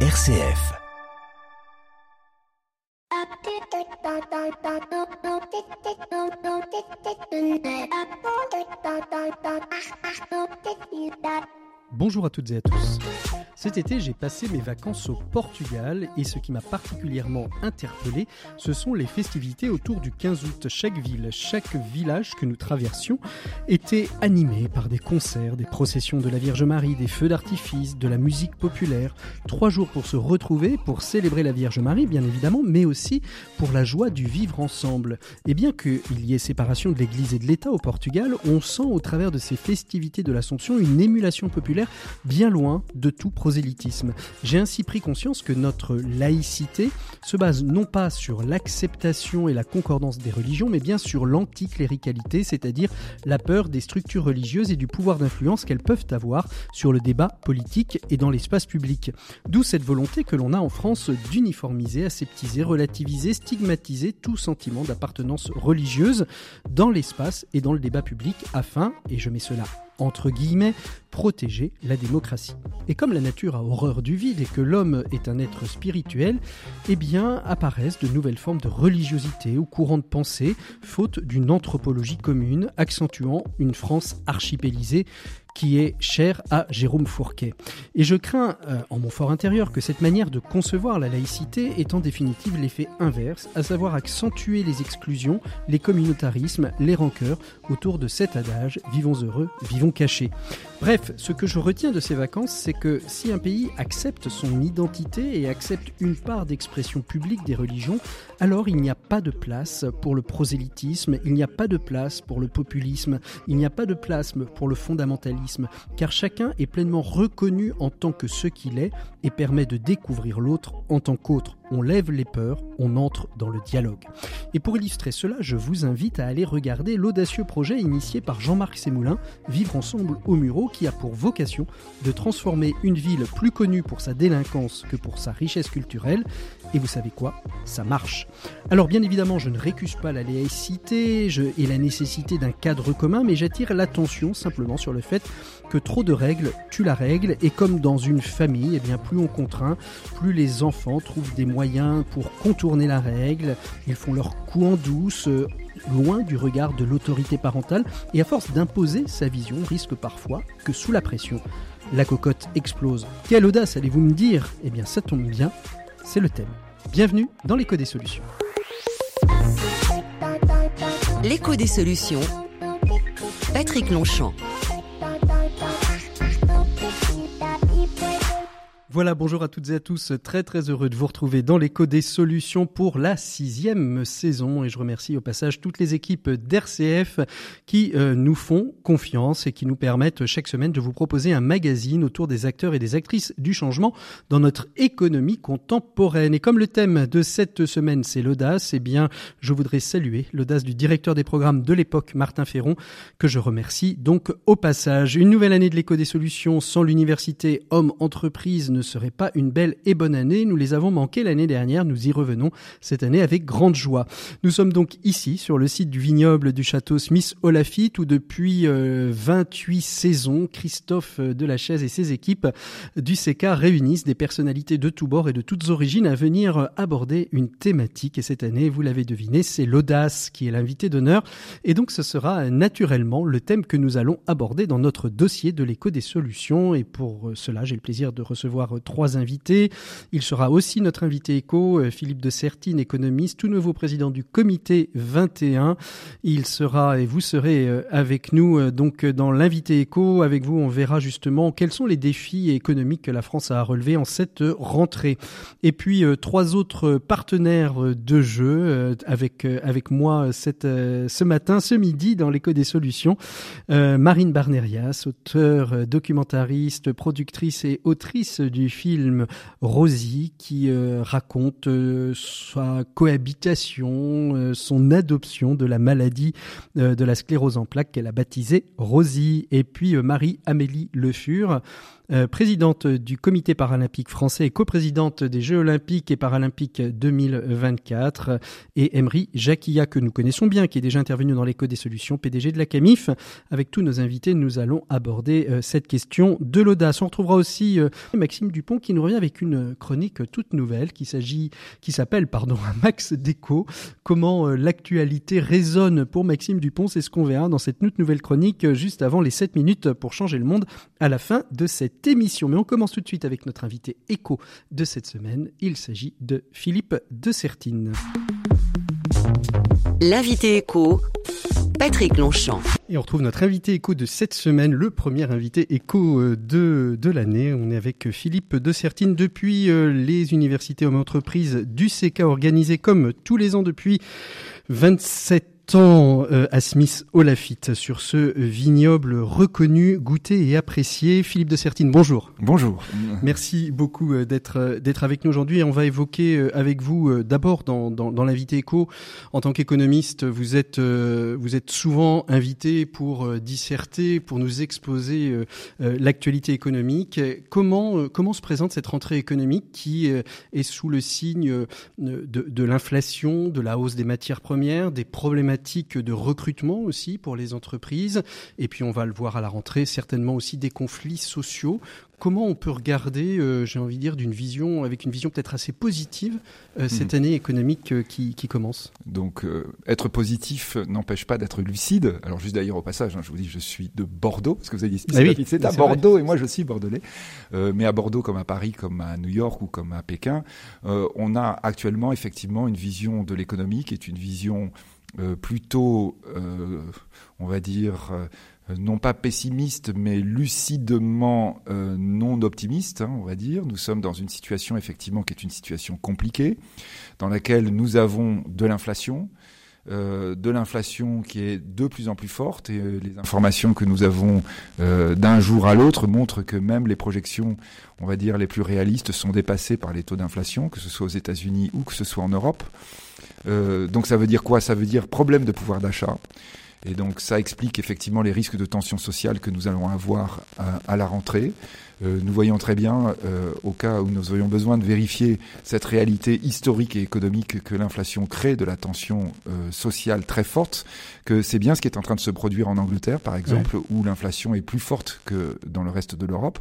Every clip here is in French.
RCF. Bonjour à toutes et à tous. Cet été, j'ai passé mes vacances au Portugal et ce qui m'a particulièrement interpellé, ce sont les festivités autour du 15 août. Chaque ville, chaque village que nous traversions était animé par des concerts, des processions de la Vierge Marie, des feux d'artifice, de la musique populaire. Trois jours pour se retrouver, pour célébrer la Vierge Marie, bien évidemment, mais aussi pour la joie du vivre ensemble. Et bien qu'il y ait séparation de l'Église et de l'État au Portugal, on sent au travers de ces festivités de l'Assomption une émulation populaire bien loin de tout prosélytisme. J'ai ainsi pris conscience que notre laïcité se base non pas sur l'acceptation et la concordance des religions, mais bien sur l'anticléricalité, c'est-à-dire la peur des structures religieuses et du pouvoir d'influence qu'elles peuvent avoir sur le débat politique et dans l'espace public. D'où cette volonté que l'on a en France d'uniformiser, aseptiser, relativiser, stigmatiser tout sentiment d'appartenance religieuse dans l'espace et dans le débat public afin, et je mets cela entre guillemets, protéger la démocratie. Et comme la nature a horreur du vide et que l'homme est un être spirituel, eh bien apparaissent de nouvelles formes de religiosité ou courants de pensée, faute d'une anthropologie commune, accentuant une France archipélisée qui est cher à Jérôme Fourquet. Et je crains, euh, en mon fort intérieur, que cette manière de concevoir la laïcité ait en définitive l'effet inverse, à savoir accentuer les exclusions, les communautarismes, les rancœurs autour de cet adage vivons heureux, vivons cachés. Bref, ce que je retiens de ces vacances, c'est que si un pays accepte son identité et accepte une part d'expression publique des religions, alors il n'y a pas de place pour le prosélytisme, il n'y a pas de place pour le populisme, il n'y a pas de place pour le fondamentalisme car chacun est pleinement reconnu en tant que ce qu'il est et permet de découvrir l'autre en tant qu'autre. On lève les peurs, on entre dans le dialogue. Et pour illustrer cela, je vous invite à aller regarder l'audacieux projet initié par Jean-Marc Sémoulin, Vivre ensemble au Muro, qui a pour vocation de transformer une ville plus connue pour sa délinquance que pour sa richesse culturelle. Et vous savez quoi? Ça marche. Alors bien évidemment, je ne récuse pas la laïcité et la nécessité d'un cadre commun, mais j'attire l'attention simplement sur le fait que trop de règles tuent la règle, et comme dans une famille, eh bien plus on contraint, plus les enfants trouvent des moyens pour contourner la règle, ils font leur coup en douce, euh, loin du regard de l'autorité parentale, et à force d'imposer sa vision, risque parfois que sous la pression, la cocotte explose. Quelle audace allez-vous me dire? Eh bien ça tombe bien, c'est le thème. Bienvenue dans l'écho des solutions. L'écho des solutions. Patrick Longchamp. Voilà, bonjour à toutes et à tous. Très très heureux de vous retrouver dans l'écho des solutions pour la sixième saison. Et je remercie au passage toutes les équipes d'RCF qui euh, nous font confiance et qui nous permettent chaque semaine de vous proposer un magazine autour des acteurs et des actrices du changement dans notre économie contemporaine. Et comme le thème de cette semaine c'est l'audace, eh bien je voudrais saluer l'audace du directeur des programmes de l'époque, Martin Ferron, que je remercie donc au passage. Une nouvelle année de l'écho des solutions sans l'université homme-entreprise ne serait pas une belle et bonne année. Nous les avons manqués l'année dernière, nous y revenons cette année avec grande joie. Nous sommes donc ici sur le site du vignoble du château Smith Olafite où depuis 28 euh, saisons, Christophe Delachaise et ses équipes du CK réunissent des personnalités de tous bords et de toutes origines à venir aborder une thématique. Et cette année, vous l'avez deviné, c'est l'audace qui est l'invité d'honneur. Et donc ce sera naturellement le thème que nous allons aborder dans notre dossier de l'écho des solutions. Et pour cela, j'ai le plaisir de recevoir trois invités. Il sera aussi notre invité éco, euh, Philippe de Sertine, économiste, tout nouveau président du comité 21. Il sera et vous serez euh, avec nous euh, donc dans l'invité éco. Avec vous, on verra justement quels sont les défis économiques que la France a à relever en cette rentrée. Et puis trois autres partenaires de jeu avec avec moi cette ce matin, ce midi dans l'écho des solutions. Marine Barnerias, auteure, documentariste, productrice et autrice du film Rosie qui euh, raconte euh, sa cohabitation, euh, son adoption de la maladie de la sclérose en plaques qu'elle a baptisée Rosie. Et puis Marie-Amélie Le Fur, euh, présidente du Comité paralympique français et coprésidente des Jeux olympiques et paralympiques 2024, et Emery Jacquilla, que nous connaissons bien, qui est déjà intervenu dans l'écho des solutions, PDG de la CAMIF. Avec tous nos invités, nous allons aborder euh, cette question de l'audace. On retrouvera aussi euh, Maxime Dupont qui nous revient avec une chronique toute nouvelle qui s'agit, qui s'appelle, pardon, Max Déco. Comment l'actualité résonne pour Maxime Dupont, c'est ce qu'on verra dans cette toute nouvelle chronique juste avant les 7 minutes pour changer le monde à la fin de cette émission. Mais on commence tout de suite avec notre invité écho de cette semaine. Il s'agit de Philippe de Sertine. L'invité écho, Patrick Longchamp. Et on retrouve notre invité écho de cette semaine, le premier invité écho euh, de, de l'année. On est avec Philippe de Sertine depuis euh, les universités hommes entreprises du CK organisées comme tous les ans depuis 27 temps euh, à Smith Olafite sur ce vignoble reconnu, goûté et apprécié. Philippe de Sertine, bonjour. Bonjour. Merci beaucoup euh, d'être euh, d'être avec nous aujourd'hui. On va évoquer avec vous d'abord dans, dans, dans l'invité éco en tant qu'économiste, vous êtes vous êtes souvent invité pour disserter, pour nous exposer l'actualité économique. Comment comment se présente cette rentrée économique qui est sous le signe de, de l'inflation, de la hausse des matières premières, des problématiques de recrutement aussi pour les entreprises. Et puis on va le voir à la rentrée, certainement aussi des conflits sociaux. Comment on peut regarder, euh, j'ai envie de dire, d'une vision, avec une vision peut-être assez positive, euh, cette hmm. année économique euh, qui, commence? Donc, être positif n'empêche pas d'être lucide. Alors, juste d'ailleurs au passage, hein, je vous dis, je suis de Bordeaux, parce que vous avez dit, ah c'est à Bordeaux, et moi je suis bordelais. mais à Bordeaux, comme à Paris, comme à New York ou comme à Pékin, on a actuellement effectivement une vision de l'économie qui est une vision plutôt, euh, on va dire, euh, non pas pessimiste, mais lucidement non optimiste, hein, on va dire. Nous sommes dans une situation effectivement qui est une situation compliquée, dans laquelle nous avons de l'inflation, de l'inflation qui est de plus en plus forte et les informations que nous avons d'un jour à l'autre montrent que même les projections, on va dire, les plus réalistes sont dépassées par les taux d'inflation, que ce soit aux États-Unis ou que ce soit en Europe. Euh, donc ça veut dire quoi? Ça veut dire problème de pouvoir d'achat. Et donc ça explique effectivement les risques de tension sociale que nous allons avoir à, la rentrée. Euh, nous voyons très bien, euh, au cas où nous aurions besoin de vérifier cette réalité historique et économique que l'inflation crée de la tension sociale très forte, que c'est bien ce qui est en train de se produire en Angleterre, par exemple, où l'inflation est plus forte que dans le reste de l'Europe.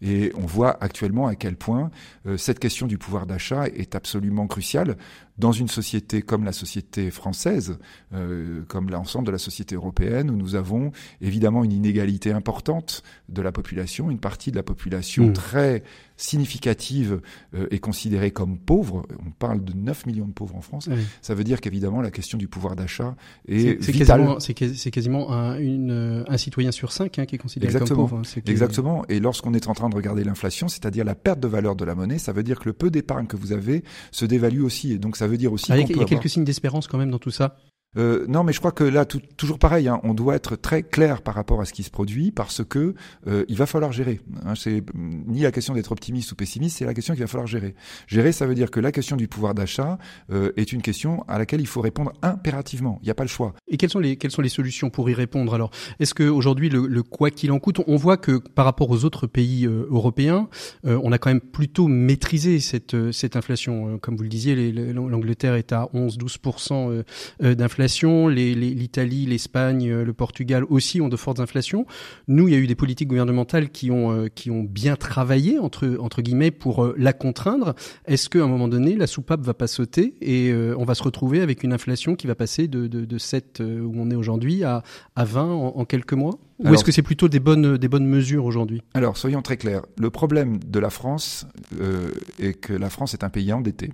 Et on voit actuellement à quel point cette question du pouvoir d'achat est absolument cruciale dans une société comme la société française, euh, comme l'ensemble de la société européenne, où nous avons évidemment une inégalité importante de la population, une partie de la population mmh. très significative euh, est considérée comme pauvre. On parle de 9 millions de pauvres en France. Ça veut dire qu'évidemment la question du pouvoir d'achat est, c'est, vitale. C'est quasiment un, une, un citoyen sur cinq hein, qui est considéré comme pauvre. Hein. Exactement. Et lorsqu'on est en train de regarder l'inflation, c'est-à-dire la perte de valeur de la monnaie, ça veut dire que le peu d'épargne que vous avez se dévalue aussi. Et donc ça veut dire aussi. Ah, il y a quelques signes d'espérance quand même dans tout ça. Euh, non, mais je crois que là, toujours pareil, hein, on doit être très clair par rapport à ce qui se produit parce que euh, il va falloir gérer. Hein, c'est ni la question d'être optimiste ou pessimiste, c'est la question qu'il va falloir gérer. Gérer, ça veut dire que la question du pouvoir d'achat euh, est une question à laquelle il faut répondre impérativement. Il n'y a pas le choix. Et quelles sont les solutions pour y répondre? Alors, est-ce que aujourd'hui le, quoi qu'il en coûte, on voit que par rapport aux autres pays européens, on a quand même plutôt maîtrisé cette cette inflation. Comme vous le disiez, l'Angleterre est à 11-12% d'inflation l'Italie, l'Espagne, euh, le Portugal aussi ont de fortes inflations. Nous, il y a eu des politiques gouvernementales qui ont euh, bien travaillé entre guillemets pour euh, la contraindre. Est-ce qu'à un moment donné, la soupape va pas sauter et on va se retrouver avec une inflation qui va passer de de, de 7 où on est aujourd'hui à à 20 en quelques mois? Ou est-ce que c'est plutôt des bonnes, des bonnes mesures aujourd'hui? Alors, soyons très clairs. Le problème de la France euh, est que la France est un pays endetté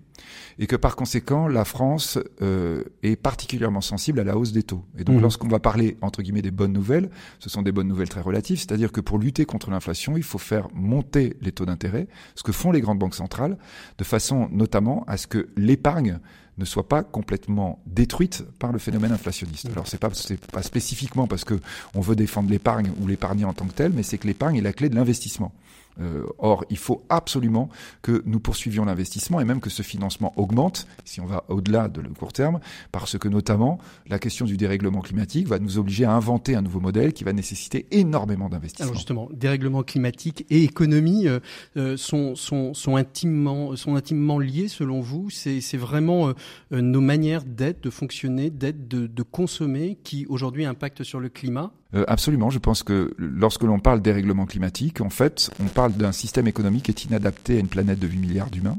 et que par conséquent, la France euh, est particulièrement sensible à la hausse des taux. Et donc, mmh. lorsqu'on va parler, entre guillemets, des bonnes nouvelles, ce sont des bonnes nouvelles très relatives, c'est-à-dire que pour lutter contre l'inflation, il faut faire monter les taux d'intérêt, ce que font les grandes banques centrales, de façon notamment à ce que l'épargne ne soit pas complètement détruite par le phénomène inflationniste. Alors c'est pas spécifiquement parce que on veut défendre l'épargne ou l'épargner en tant que tel, mais c'est que l'épargne est la clé de l'investissement. Euh, or, il faut absolument que nous poursuivions l'investissement et même que ce financement augmente, si on va au-delà de le court terme, parce que notamment la question du dérèglement climatique va nous obliger à inventer un nouveau modèle qui va nécessiter énormément d'investissements. Justement, dérèglement climatique et économie euh, euh, sont, intimement, sont intimement liés selon vous? C'est vraiment nos manières d'être, de fonctionner, d'être, de, de consommer qui aujourd'hui impactent sur le climat? Euh, absolument, je pense que lorsque l'on parle dérèglement climatique, en fait, on parle d'un système économique qui est inadapté à une planète de 8 milliards d'humains.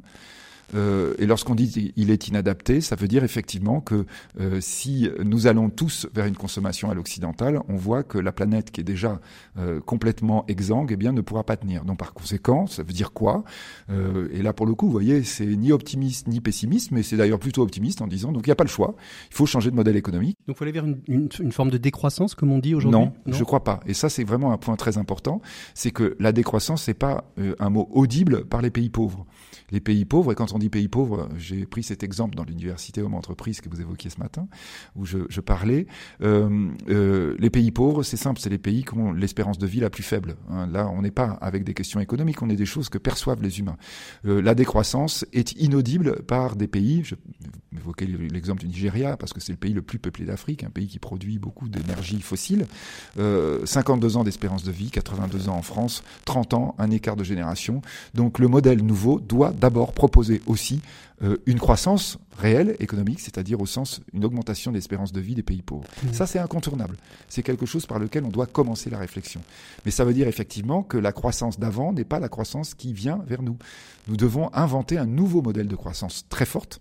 Euh, et lorsqu'on dit il est inadapté, ça veut dire effectivement que euh, si nous allons tous vers une consommation à l'occidentale, on voit que la planète qui est déjà euh, complètement exsangue, eh bien, ne pourra pas tenir. Donc par conséquent, ça veut dire quoi? Et là, pour le coup, vous voyez, c'est ni optimiste ni pessimiste, mais c'est d'ailleurs plutôt optimiste en disant donc il n'y a pas le choix, il faut changer de modèle économique. Donc il faut aller vers une, une, une, forme de décroissance, comme on dit aujourd'hui? Non, non, je crois pas. Et ça, c'est vraiment un point très important, c'est que la décroissance, c'est pas un mot audible par les pays pauvres. Les pays pauvres, et quand on dit pays pauvres, j'ai pris cet exemple dans l'université Homme Entreprise que vous évoquiez ce matin, où je, je parlais. Euh, euh, les pays pauvres, c'est simple, c'est les pays qui ont l'espérance de vie la plus faible. Hein. Là, on n'est pas avec des questions économiques, on est des choses que perçoivent les humains. Euh, la décroissance est inaudible par des pays. Je évoquais l'exemple du Nigeria parce que c'est le pays le plus peuplé d'Afrique, un pays qui produit beaucoup d'énergie fossile. 52 ans d'espérance de vie, 82 ans en France, 30 ans, un écart de génération. Donc le modèle nouveau doit d'abord proposer aussi euh, une croissance réelle économique, c'est-à-dire au sens une augmentation de l'espérance de vie des pays pauvres. Mmh. Ça, c'est incontournable. C'est quelque chose par lequel on doit commencer la réflexion. Mais ça veut dire effectivement que la croissance d'avant n'est pas la croissance qui vient vers nous. Nous devons inventer un nouveau modèle de croissance très forte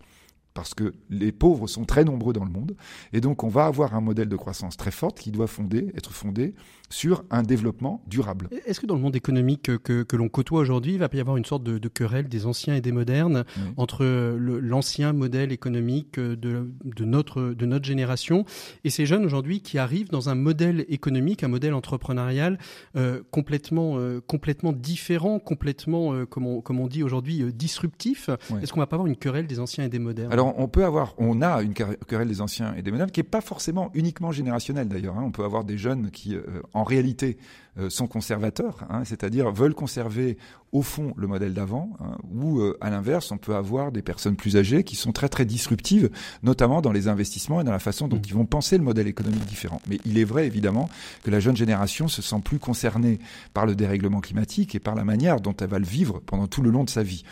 parce que les pauvres sont très nombreux dans le monde, et donc on va avoir un modèle de croissance très forte qui doit fonder, être fondé sur un développement durable. Est-ce que dans le monde économique que, que, l'on côtoie aujourd'hui, il va y avoir une sorte de, de querelle des anciens et des modernes entre l'ancien modèle économique de, de, notre, de notre génération et ces jeunes aujourd'hui qui arrivent dans un modèle économique, un modèle entrepreneurial euh, complètement, euh, complètement différent, complètement, euh, comme, on, comme on dit aujourd'hui, disruptif. Est-ce qu'on va pas avoir une querelle des anciens et des modernes? Alors on peut avoir, on a une querelle des anciens et des modernes qui n'est pas forcément uniquement générationnelle d'ailleurs. Hein. On peut avoir des jeunes qui, en en réalité euh, sont conservateurs, hein, c'est-à-dire veulent conserver au fond le modèle d'avant, hein, ou euh, à l'inverse, on peut avoir des personnes plus âgées qui sont très très disruptives, notamment dans les investissements et dans la façon dont mmh. ils vont penser le modèle économique différent. Mais il est vrai évidemment que la jeune génération se sent plus concernée par le dérèglement climatique et par la manière dont elle va le vivre pendant tout le long de sa vie.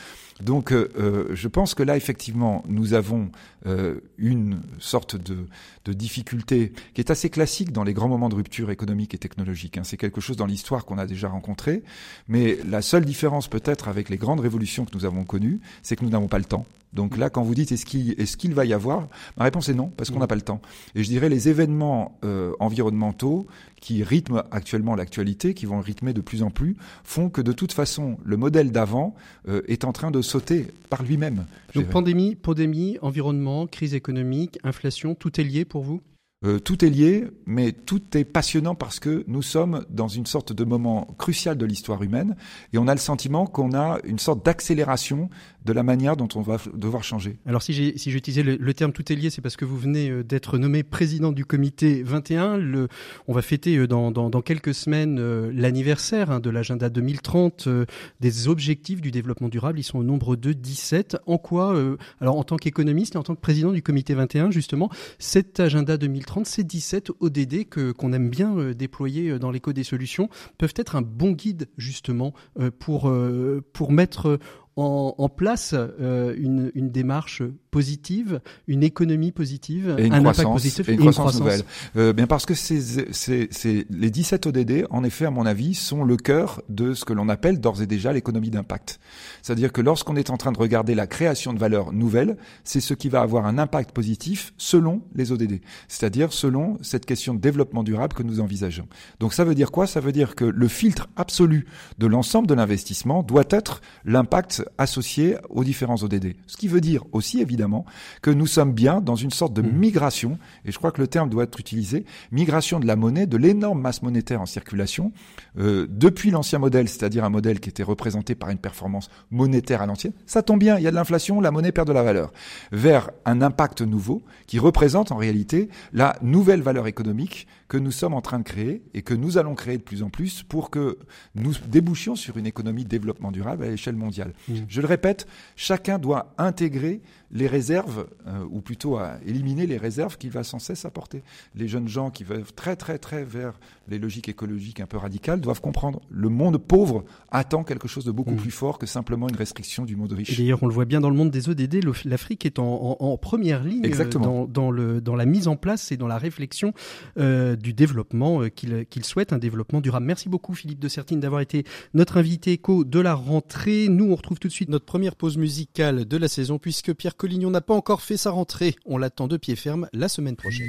Donc, euh, euh, je pense que là, effectivement, nous avons euh, une sorte de, de, difficulté qui est assez classique dans les grands moments de rupture économique et technologique. Hein. C'est quelque chose dans l'histoire qu'on a déjà rencontré, mais la seule différence peut-être avec les grandes révolutions que nous avons connues, c'est que nous n'avons pas le temps. Donc là, quand vous dites est-ce qu'il est qu'il va y avoir, ma réponse est non, parce qu'on n'a pas le temps. Et je dirais les événements euh, environnementaux qui rythment actuellement l'actualité, qui vont rythmer de plus en plus, font que de toute façon, le modèle d'avant euh, est en train de sauter par lui-même. Donc pandémie, pandémie, environnement, crise économique, inflation, tout est lié pour vous euh, tout est lié, mais tout est passionnant parce que nous sommes dans une sorte de moment crucial de l'histoire humaine et on a le sentiment qu'on a une sorte d'accélération de la manière dont on va devoir changer. Alors si j'ai si j'utilisais le, terme tout est lié, c'est parce que vous venez euh, d'être nommé président du comité 21. Le, on va fêter euh, dans, quelques semaines l'anniversaire hein, de l'agenda 2030 des objectifs du développement durable. Ils sont au nombre de 17. En quoi, alors en tant qu'économiste et en tant que président du comité 21, justement, cet agenda 2030, ces 17 ODD que qu'on aime bien déployer dans l'éco des solutions, peuvent être un bon guide justement pour pour mettre en, place euh, une, démarche positive, une économie positive, et une un croissance, impact positif et une, croissance, nouvelle. Euh, bien parce que c'est, c'est, c'est, les 17 ODD, en effet, à mon avis, sont le cœur de ce que l'on appelle d'ores et déjà l'économie d'impact. C'est-à-dire que lorsqu'on est en train de regarder la création de valeur nouvelle, c'est ce qui va avoir un impact positif selon les ODD, c'est-à-dire selon cette question de développement durable que nous envisageons. Donc ça veut dire quoi? Ça veut dire que le filtre absolu de l'ensemble de l'investissement doit être l'impact associé aux différents ODD. Ce qui veut dire aussi, évidemment, évidemment, que nous sommes bien dans une sorte de mmh. migration, et je crois que le terme doit être utilisé, migration de la monnaie, de l'énorme masse monétaire en circulation, euh, depuis l'ancien modèle, c'est-à-dire un modèle qui était représenté par une performance monétaire à l'ancienne, ça tombe bien, il y a de l'inflation, la monnaie perd de la valeur, vers un impact nouveau qui représente en réalité la nouvelle valeur économique que nous sommes en train de créer et que nous allons créer de plus en plus pour que nous débouchions sur une économie de développement durable à l'échelle mondiale. Mmh. Je le répète, chacun doit intégrer les réserves, euh, ou plutôt à éliminer les réserves qu'il va sans cesse apporter. Les jeunes gens qui veulent très très très vers les logiques écologiques un peu radicales doivent comprendre le monde pauvre attend quelque chose de beaucoup mm. plus fort que simplement une restriction du monde riche. D'ailleurs, on le voit bien dans le monde des ODD, l'Afrique est en, première ligne euh, dans, le, dans la mise en place et dans la réflexion euh, du développement qu'il souhaite, un développement durable. Merci beaucoup Philippe de Sertine d'avoir été notre invité éco de la rentrée. Nous, on retrouve tout de suite notre première pause musicale de la saison puisque Pierre Collignon n'a pas encore fait sa rentrée. On l'attend de pied ferme la semaine prochaine.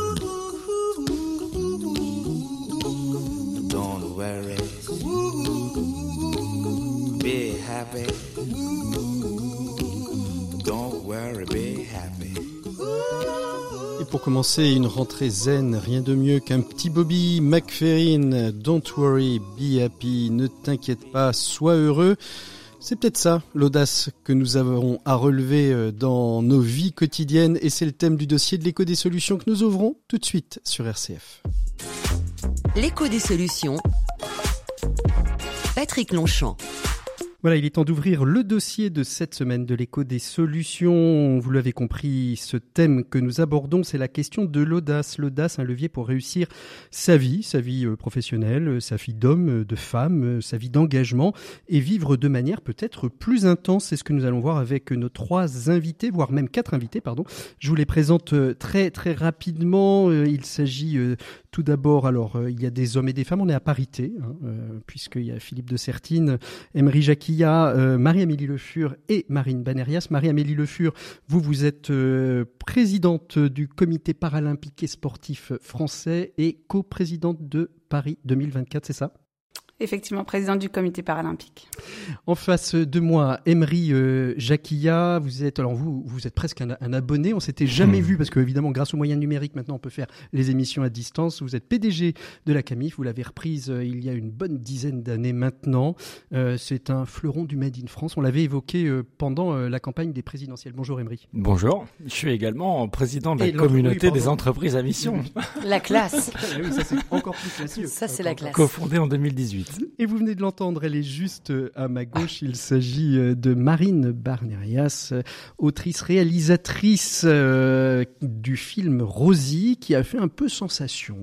Et pour commencer une rentrée zen, rien de mieux qu'un petit Bobby McFerrin. Don't worry, be happy, ne t'inquiète pas, sois heureux. C'est peut-être ça, l'audace que nous avons à relever euh, dans nos vies quotidiennes et c'est le thème du dossier de l'écho des solutions que nous ouvrons tout de suite sur RCF. L'écho des solutions. Patrick Longchamp. Voilà, il est temps d'ouvrir le dossier de cette semaine de l'écho des solutions. Vous l'avez compris, ce thème que nous abordons, c'est la question de l'audace. L'audace, un levier pour réussir sa vie, sa vie euh, professionnelle, euh, sa vie d'homme, euh, de femme, sa vie d'engagement et vivre de manière peut-être plus intense. C'est ce que nous allons voir avec nos trois invités, voire même quatre invités, pardon. Je vous les présente très très rapidement. Il s'agit tout d'abord, alors il y a des hommes et des femmes, on est à parité, hein, puisqu'il y a Philippe de Sertine, Emery Jacqui il y a euh, Marie-Amélie Le Fur et Marine Banerias. Marie-Amélie Le Fur, vous, vous êtes euh, présidente du comité paralympique et sportif français et coprésidente de Paris 2024, c'est ça? Effectivement présidente du comité paralympique. En face de moi, Emery euh, Jacquilla, vous êtes alors vous vous êtes presque un, abonné, on s'était jamais hmm. vu parce que évidemment grâce aux moyens numériques maintenant on peut faire les émissions à distance. Vous êtes PDG de la Camif, vous l'avez reprise euh, il y a une bonne dizaine d'années maintenant. Euh, c'est un fleuron du Made in France. On l'avait évoqué pendant la campagne des présidentielles. Bonjour Emery. Bonjour. Je suis également président de la communauté des entreprises à mission. La classe. oui, ça c'est encore plus classique. Ça c'est la classe. Cofondé en 2018. Et vous venez de l'entendre, elle est juste euh, à ma gauche. Il s'agit euh, de Marine Barnerias, euh, autrice réalisatrice du film Rosie, qui a fait un peu sensation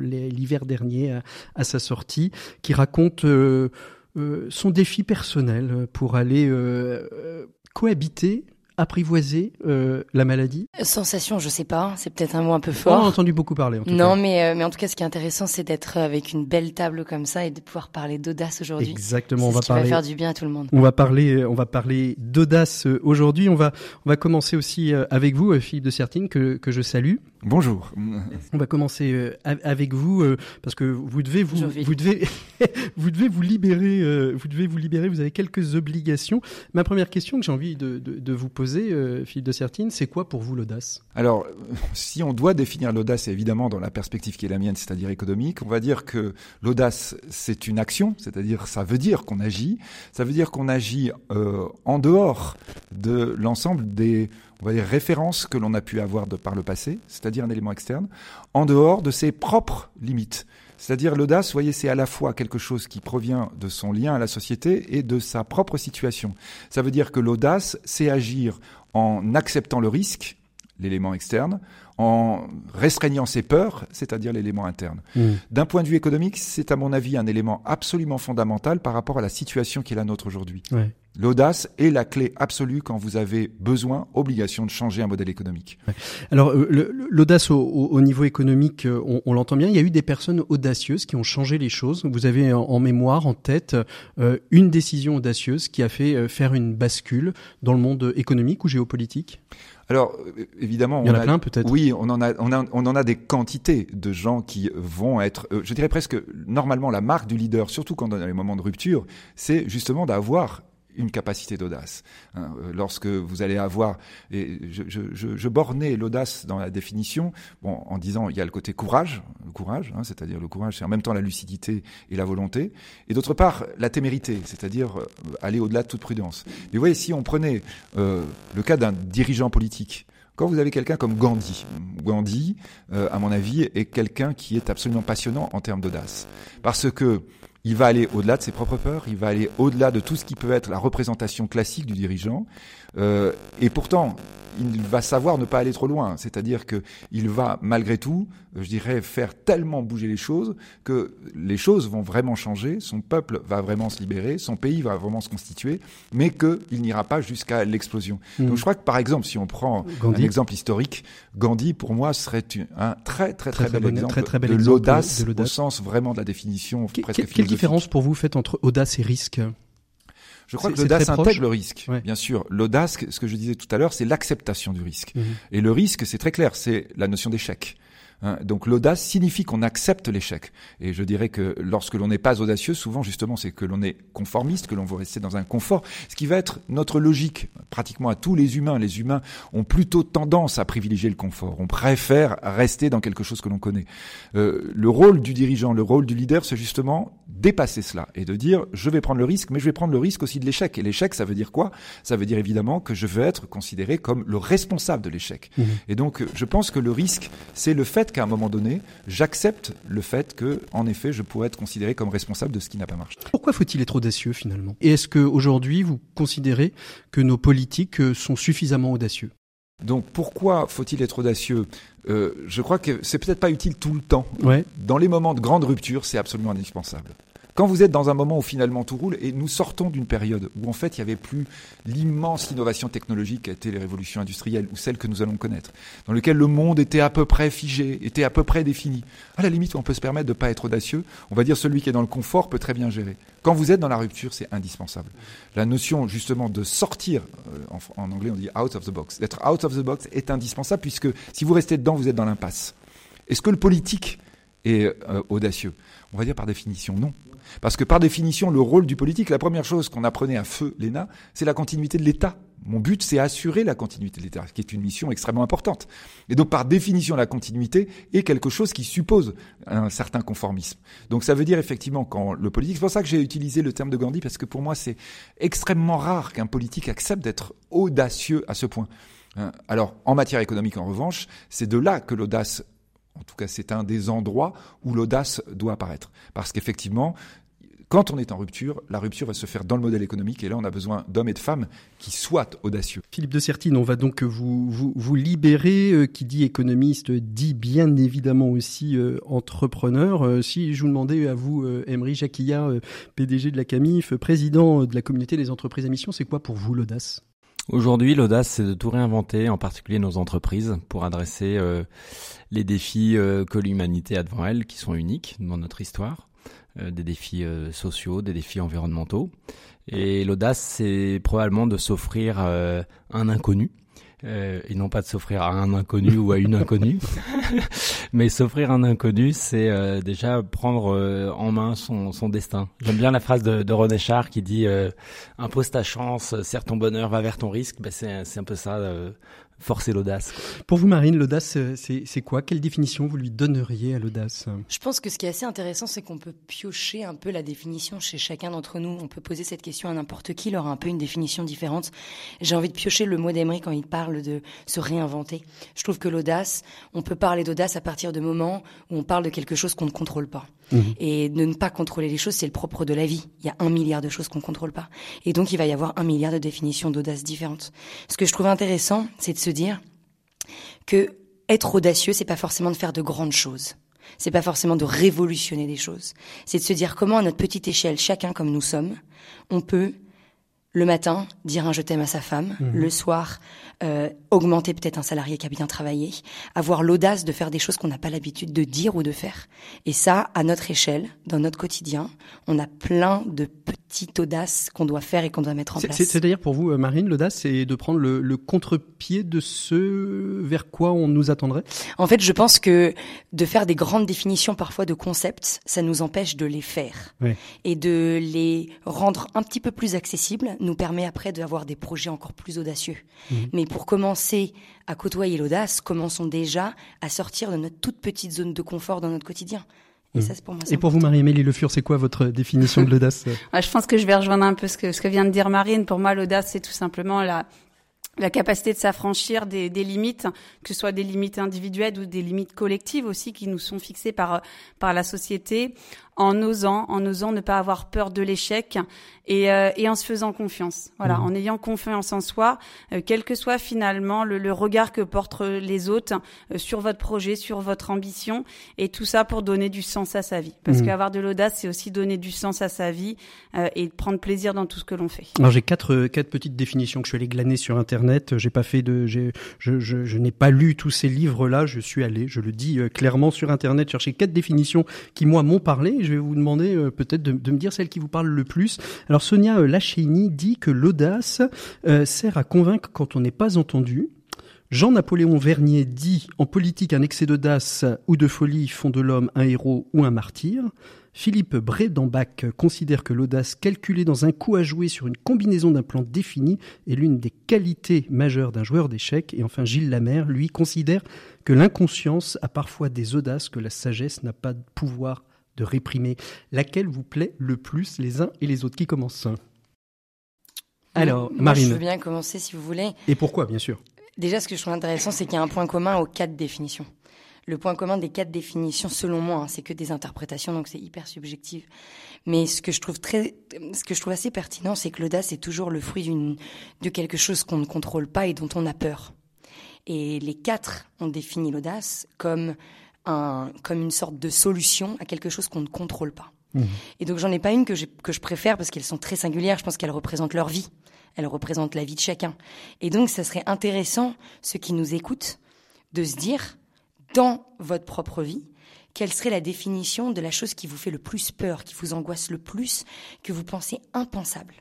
l'hiver dernier à, sa sortie, qui raconte son défi personnel pour aller cohabiter apprivoiser euh, la maladie? Sensation, je sais pas, c'est peut-être un mot un peu fort. On a entendu beaucoup parler. En tout non, mais euh, mais en tout cas, ce qui est intéressant, c'est d'être avec une belle table comme ça et de pouvoir parler d'audace aujourd'hui. Exactement, on va ce parler. va faire du bien à tout le monde. On va parler, on va parler d'audace euh, aujourd'hui. On va on va commencer aussi avec vous, Philippe de Sertine, que que je salue. Bonjour. On va commencer avec vous parce que vous devez vous vous devez vous devez vous libérer, vous devez vous libérer. Vous avez quelques obligations. Ma première question que j'ai envie de, de, de vous poser euh, Philippe de Sertine, c'est quoi pour vous l'audace? Alors, si on doit définir l'audace, évidemment dans la perspective qui est la mienne, c'est-à-dire économique, on va dire que l'audace, c'est une action, c'est-à-dire ça veut dire qu'on agit, ça veut dire qu'on agit euh, en dehors de l'ensemble des on va dire référence que l'on a pu avoir par le passé, c'est-à-dire un élément externe, en dehors de ses propres limites. C'est-à-dire l'audace, voyez, c'est à la fois quelque chose qui provient de son lien à la société et de sa propre situation. Ça veut dire que l'audace, c'est agir en acceptant le risque, l'élément externe, en restreignant ses peurs, c'est-à-dire l'élément interne. Mmh. D'un point de vue économique, c'est à mon avis un élément absolument fondamental par rapport à la situation qui est la nôtre aujourd'hui. L'audace est la clé absolue quand vous avez besoin, obligation de changer un modèle économique. Alors euh, l'audace au, niveau économique, euh, on, l'entend bien. Il y a eu des personnes audacieuses qui ont changé les choses. Vous avez en, mémoire, en tête, euh, une décision audacieuse qui a fait faire une bascule dans le monde économique ou géopolitique? Alors évidemment, il y en a, plein peut-être. Oui, on en a, on a, on en a des quantités de gens qui vont être, je dirais presque normalement la marque du leader, surtout quand dans les moments de rupture, c'est justement d'avoir une capacité d'audace. Hein. Euh, lorsque vous allez avoir, et je, je, je, je bornais l'audace dans la définition, bon, en disant il y a le côté courage, le courage, hein, c'est-à-dire le courage, c'est en même temps la lucidité et la volonté, et d'autre part la témérité, c'est-à-dire euh, aller au-delà de toute prudence. Mais vous voyez, si on prenait euh, le cas d'un dirigeant politique, quand vous avez quelqu'un comme Gandhi, Gandhi, à mon avis, est quelqu'un qui est absolument passionnant en termes d'audace, parce que il va aller au-delà de ses propres peurs, il va aller au-delà de tout ce qui peut être la représentation classique du dirigeant. Euh, et pourtant, il va savoir ne pas aller trop loin. C'est-à-dire que il va, malgré tout, je dirais, faire tellement bouger les choses que les choses vont vraiment changer, son peuple va vraiment se libérer, son pays va vraiment se constituer, mais qu'il n'ira pas jusqu'à l'explosion. Hmm. Donc je crois que, par exemple, si on prend un exemple historique, Gandhi, pour moi, serait un très, très, très, bel exemple de l'audace au sens vraiment de la définition presque Quelle différence pour vous faites entre audace et risque je crois que l'audace intègre le risque. Bien sûr, l'audace, ce que je disais tout à l'heure, c'est l'acceptation du risque. Mhm. Et le risque, c'est très clair, c'est la notion d'échec. Hein, donc l'audace signifie qu'on accepte l'échec. Et je dirais que lorsque l'on n'est pas audacieux, souvent justement c'est que l'on est conformiste, que l'on veut rester dans un confort, ce qui va être notre logique pratiquement à tous les humains. Les humains ont plutôt tendance à privilégier le confort. On préfère rester dans quelque chose que l'on connaît. Euh, le rôle du dirigeant, le rôle du leader, c'est justement dépasser cela et de dire je vais prendre le risque, mais je vais prendre le risque aussi de l'échec. Et l'échec, ça veut dire quoi? Ça veut dire évidemment que je veux être considéré comme le responsable de l'échec. Mmh. Et donc je pense que le risque, c'est le fait qu'à un moment donné, j'accepte le fait que, en effet, je pourrais être considéré comme responsable de ce qui n'a pas marché. Pourquoi faut-il être audacieux finalement? Et est-ce qu'aujourd'hui, vous considérez que nos politiques euh, sont suffisamment audacieux? Donc pourquoi faut-il être audacieux? Euh, Je crois que c'est peut-être pas utile tout le temps. Ouais. Dans les moments de grande rupture, c'est absolument indispensable. Quand vous êtes dans un moment où finalement tout roule, et nous sortons d'une période où en fait il n'y avait plus l'immense innovation technologique qui a été les révolutions industrielles ou celles que nous allons connaître, dans lequel le monde était à peu près figé, était à peu près défini. À la limite, on peut se permettre de ne pas être audacieux. On va dire celui qui est dans le confort peut très bien gérer. Quand vous êtes dans la rupture, c'est indispensable. La notion justement de sortir, euh, en, anglais on dit out of the box, d'être out of the box est indispensable puisque si vous restez dedans, vous êtes dans l'impasse. Est-ce que le politique est euh, audacieux On va dire par définition non. Parce que par définition, le rôle du politique, la première chose qu'on apprenait à feu l'ENA, c'est la continuité de l'État. Mon but, c'est assurer la continuité de l'État, ce qui est une mission extrêmement importante. Et donc, par définition, la continuité est quelque chose qui suppose un certain conformisme. Donc, ça veut dire effectivement quand le politique, c'est pour ça que j'ai utilisé le terme de Gandhi, parce que pour moi, c'est extrêmement rare qu'un politique accepte d'être audacieux à ce point. Hein. Alors, en matière économique, en revanche, c'est de là que l'audace en tout cas, c'est un des endroits où l'audace doit apparaître. Parce qu'effectivement, quand on est en rupture, la rupture va se faire dans le modèle économique et là on a besoin d'hommes et de femmes qui soient audacieux. Philippe de Sertine, on va donc vous, libérer. Euh, qui dit économiste dit bien évidemment aussi euh, entrepreneur. Euh, si je vous demandais à vous, Emery Jacquilla, PDG de la CAMIF, président de la communauté des entreprises à mission, c'est quoi pour vous l'audace? Aujourd'hui, l'audace, c'est de tout réinventer, en particulier nos entreprises, pour adresser les défis que l'humanité a devant elle, qui sont uniques dans notre histoire. Euh, des défis euh, sociaux, des défis environnementaux. Et l'audace, c'est probablement de s'offrir euh, un inconnu. Et non pas de s'offrir à un inconnu ou à une inconnue, mais s'offrir un inconnu, c'est déjà prendre en main son, son destin. J'aime bien la phrase de, de René Char qui dit impose ta chance, serre ton bonheur, va vers ton risque. Ben c'est un peu ça forcer l'audace. Pour vous, Marine, l'audace, euh, c'est quoi? Quelle définition vous lui donneriez à l'audace? Je pense que ce qui est assez intéressant, c'est qu'on peut piocher un peu la définition chez chacun d'entre nous. On peut poser cette question à n'importe qui, il aura un peu une définition différente. J'ai envie de piocher le mot d'Emery quand il parle de se réinventer. Je trouve que l'audace, on peut parler d'audace à partir de moments où on parle de quelque chose qu'on ne contrôle pas. Mmh. Et de ne pas contrôler les choses, c'est le propre de la vie. Il y a un milliard de choses qu'on contrôle pas. Et donc, il va y avoir un milliard de définitions d'audace différentes. Ce que je trouve intéressant, c'est de se dire que être audacieux, c'est pas forcément de faire de grandes choses. C'est pas forcément de révolutionner des choses. C'est de se dire comment, à notre petite échelle, chacun comme nous sommes, on peut le matin, dire un je t'aime à sa femme, mhm. le soir, euh, augmenter peut-être un salarié qui a bien travaillé, avoir l'audace de faire des choses qu'on n'a pas l'habitude de dire ou de faire. Et ça, à notre échelle, dans notre quotidien, on a plein de petites audaces qu'on doit faire et qu'on doit mettre en place. C'est-à-dire pour vous, euh, Marine, l'audace, c'est de prendre le, le contre-pied de ce vers quoi on nous attendrait? En fait, je pense que de faire des grandes définitions parfois de concepts, ça nous empêche de les faire et de les rendre un petit peu plus accessibles nous permet après d'avoir des projets encore plus audacieux. Mhm. Mais pour commencer à côtoyer l'audace, commençons déjà à sortir de notre toute petite zone de confort dans notre quotidien. Et, mhm. ça, pour moi, Et pour vous, Marie-Amélie Le Fur, c'est quoi votre définition de l'audace Je pense que je vais rejoindre un peu ce que, ce que vient de dire Marine. Pour moi, l'audace, c'est tout simplement la, la capacité de s'affranchir des, des, limites, que ce soit des limites individuelles ou des limites collectives aussi qui nous sont fixées par par la société, en osant, en osant ne pas avoir peur de l'échec et, euh, et en se faisant confiance. Voilà, mmh. en ayant confiance en soi, euh, quel que soit finalement le, le, regard que portent les autres euh, sur votre projet, sur votre ambition, et tout ça pour donner du sens à sa vie. Parce mmh. qu'avoir de l'audace, c'est aussi donner du sens à sa vie et prendre plaisir dans tout ce que l'on fait. Alors j'ai quatre quatre petites définitions que je suis allé glaner sur internet. J'ai pas fait de, je, je, je n'ai pas lu tous ces livres là. Je suis allé, je le dis clairement sur internet, chercher quatre définitions qui moi m'ont parlé je vais vous demander euh, peut-être de, me dire celle qui vous parle le plus. Alors Sonia euh, Lachény dit que l'audace euh, sert à convaincre quand on n'est pas entendu. Jean-Napoléon Vernier dit En politique, un excès d'audace ou de folie font de l'homme un héros ou un martyr. Philippe Bredenbach considère que l'audace calculée dans un coup à jouer sur une combinaison d'un plan défini est l'une des qualités majeures d'un joueur d'échecs. Et enfin, Gilles Lamère, lui, considère que l'inconscience a parfois des audaces que la sagesse n'a pas de pouvoir de réprimer. Laquelle vous plaît le plus les uns et les autres? Qui commence? Alors, Marine. je veux bien commencer si vous voulez. Et pourquoi, bien sûr? Déjà, ce que je trouve intéressant, c'est qu'il y a un point commun aux quatre définitions. Le point commun des quatre définitions, selon moi, hein, c'est que des interprétations, donc c'est hyper subjectif. Mais ce que je trouve très, ce que je trouve assez pertinent, c'est que l'audace est toujours le fruit d'une, de quelque chose qu'on ne contrôle pas et dont on a peur. Et les quatre ont défini l'audace comme comme une sorte de solution à quelque chose qu'on ne contrôle pas. Mmh. Et donc j'en ai pas une que, que je préfère parce qu'elles sont très singulières. Je pense qu'elles représentent leur vie. Elles représentent la vie de chacun. Et donc ça serait intéressant, ceux qui nous écoutent, de se dire, dans votre propre vie, quelle serait la définition de la chose qui vous fait le plus peur, qui vous angoisse le plus, que vous pensez impensable?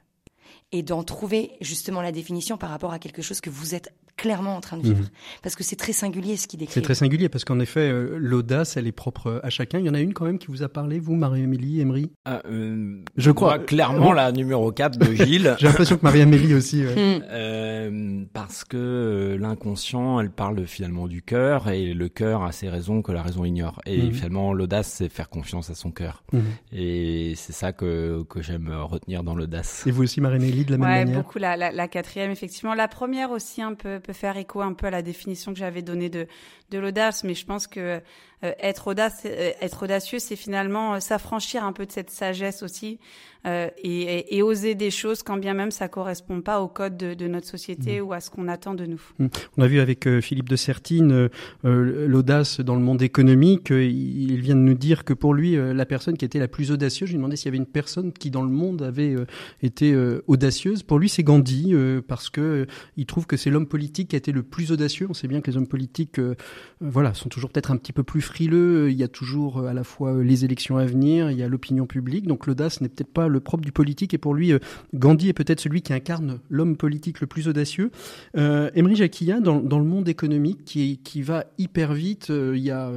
Et d'en trouver justement la définition par rapport à quelque chose que vous êtes clairement en train de vivre. Mhm. Parce que c'est très singulier ce qui décrit. C'est très singulier parce qu'en effet, euh, l'audace, elle est propre à chacun. Il y en a une quand même qui vous a parlé, vous, Marie-Amélie, Emery ah, euh, Je crois. clairement, la numéro 4 de Gilles. J'ai l'impression que Marie-Amélie aussi. Hmm. Euh, parce que l'inconscient, elle parle finalement du cœur et le cœur a ses raisons que la raison ignore. Et mhm. finalement, l'audace, c'est faire confiance à son cœur. Mhm. Et c'est ça que, que j'aime retenir dans l'audace. Et vous aussi, Marie-Amélie, de la même ouais, manière beaucoup la, la, la quatrième, effectivement. La première aussi un peu peut faire écho un peu à la définition que j'avais donnée de, l'audace, mais je pense que être audace, euh, être audacieux, c'est finalement euh, s'affranchir un peu de cette sagesse aussi et, et, oser des choses quand bien même ça correspond pas au code de, de notre société mmh. ou à ce qu'on attend de nous. Mmh. On a vu avec Philippe de Sertine l'audace dans le monde économique. il vient de nous dire que pour lui, la personne qui était la plus audacieuse, je lui demandais s'il y avait une personne qui dans le monde avait été audacieuse. Pour lui, c'est Gandhi parce que il trouve que c'est l'homme politique qui a été le plus audacieux. On sait bien que les hommes politiques, voilà, sont toujours peut-être un petit peu plus frileux, il y a toujours euh, à la fois euh, les élections à venir, il y a l'opinion publique, donc l'audace n'est peut-être pas le propre du politique, et pour lui, euh, Gandhi est peut-être celui qui incarne l'homme politique le plus audacieux. Euh, Emery dans, dans, le monde économique qui, qui va hyper vite, il, y a,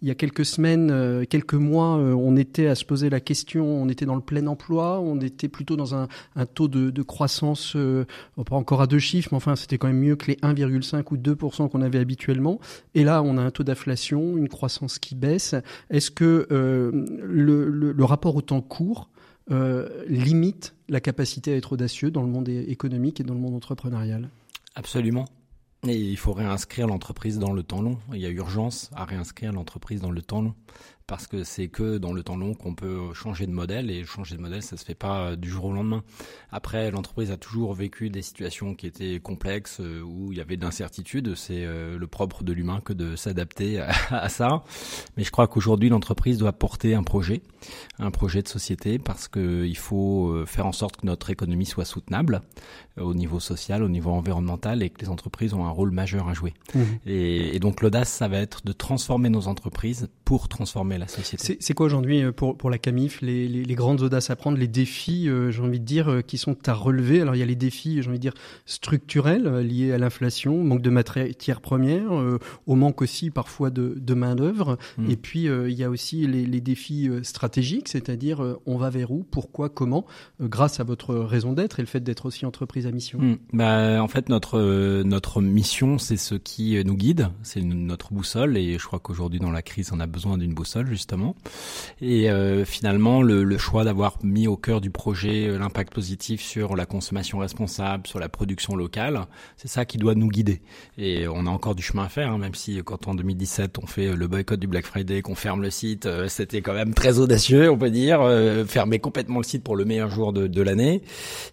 il y a quelques semaines, quelques mois, on était à se poser la question, on était dans le plein emploi, on était plutôt dans un, un taux de, de croissance, pas encore à deux chiffres, mais enfin c'était quand même mieux que les 1,5 ou 2% qu'on avait habituellement. Et là, on a un taux d'inflation, une croissance qui baisse. Est-ce que le, le, rapport au temps court limite la capacité à être audacieux dans le monde économique et dans le monde entrepreneurial? Absolument. Et il faut réinscrire l'entreprise dans le temps long. Il y a urgence à réinscrire l'entreprise dans le temps long parce que c'est que dans le temps long qu'on peut changer de modèle et changer de modèle ça se fait pas du jour au lendemain. Après l'entreprise a toujours vécu des situations qui étaient complexes euh, où il y avait de l'incertitude, c'est euh, le propre de l'humain que de s'adapter à, ça. Mais je crois qu'aujourd'hui l'entreprise doit porter un projet, un projet de société parce que il faut euh, faire en sorte que notre économie soit soutenable au niveau social, au niveau environnemental et que les entreprises ont un rôle majeur à jouer. Mmh. Et, et donc l'audace ça va être de transformer nos entreprises pour transformer la société. C'est quoi aujourd'hui euh, pour, pour la CAMIF les, les, les, grandes audaces à prendre, les défis, euh, j'ai envie de dire, euh, qui sont à relever? Alors il y a les défis, j'ai envie de dire, structurels liés à l'inflation, manque de matières premières, au manque aussi parfois de, de main-d'œuvre. Hmm. Et puis il y a aussi les, les défis stratégiques, c'est-à-dire on va vers où, pourquoi, comment, grâce à votre raison d'être et le fait d'être aussi entreprise à mission. Hmm. Bah, en fait, notre, notre mission, c'est ce qui nous guide, c'est notre boussole. Et je crois qu'aujourd'hui, dans la crise, on a besoin d'une boussole justement. Et euh, finalement, le, le choix d'avoir mis au cœur du projet euh, l'impact positif sur la consommation responsable, sur la production locale, c'est ça qui doit nous guider. Et on a encore du chemin à faire, hein, même si quand en 2017 on fait le boycott du Black Friday, qu'on ferme le site, euh, c'était quand même très audacieux, on peut dire, fermer complètement le site pour le meilleur jour de, de l'année.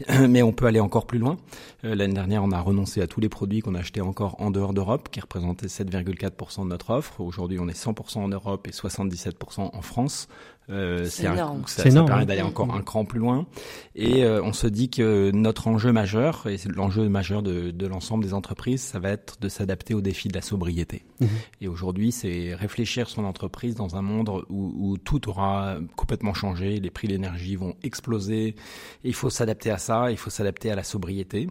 Mais on peut aller encore plus loin. L'année dernière, on a renoncé à tous les produits qu'on achetait encore en dehors d'Europe, qui représentaient 7,4% de notre offre. Aujourd'hui, on est 100% en Europe et 77% en France. Euh, c'est énorme. ça, permet d'aller encore un cran plus loin. Et euh, on se dit que notre enjeu majeur, et c'est l'enjeu majeur de, de l'ensemble des entreprises, ça va être de s'adapter aux défis de la sobriété. Mhm. Et aujourd'hui, c'est réfléchir son entreprise dans un monde où, où, tout aura complètement changé, les prix de l'énergie vont exploser. il faut s'adapter à ça, il faut s'adapter à la sobriété.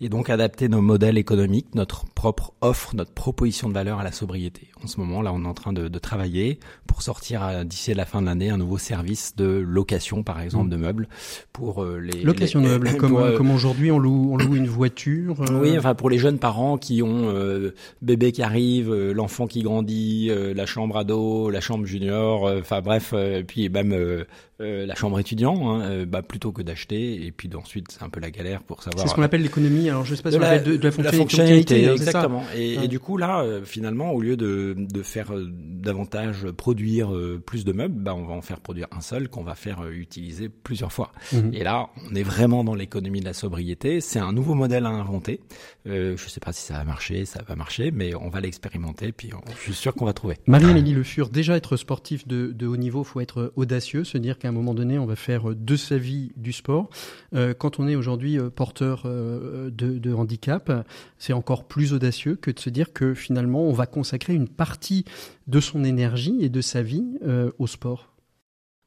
Et donc adapter nos modèles économiques, notre propre offre, notre proposition de valeur à la sobriété. En ce moment, là, on est en train de, de travailler pour sortir d'ici la fin de l'année un nouveau service de location, par exemple, mm. de meubles pour euh, les location de meubles. Comme, euh, comme aujourd'hui, on loue, on loue une voiture. Euh. Oui, enfin pour les jeunes parents qui ont bébé qui arrive, l'enfant qui grandit, la chambre ado, la chambre junior, enfin bref, puis même la chambre étudiant, hein, bah, plutôt que d'acheter. Et puis ensuite, c'est un peu la galère pour savoir. C'est ce qu'on appelle l'économie. Alors je sais pas si on la, de, de, la fonctionnalité. exactement. Et, et, du coup là, finalement, au lieu de, de faire davantage produire plus de meubles, bah, on va en faire produire un seul qu'on va faire euh, utiliser plusieurs fois. Mhm. Et là, on est vraiment dans l'économie de la sobriété. C'est un nouveau modèle à inventer. Euh, je ne sais pas si ça va marcher, ça va marcher, mais on va l'expérimenter. Puis je suis sûr qu'on va trouver. Marie-Amélie Le Fur, déjà être sportif de, de haut niveau, faut être audacieux, se dire qu'à un moment donné, on va faire de sa vie du sport. Euh, quand on est aujourd'hui euh, porteur de, handicap, c'est encore plus audacieux que de se dire que finalement, on va consacrer une partie de son énergie et de sa vie au sport.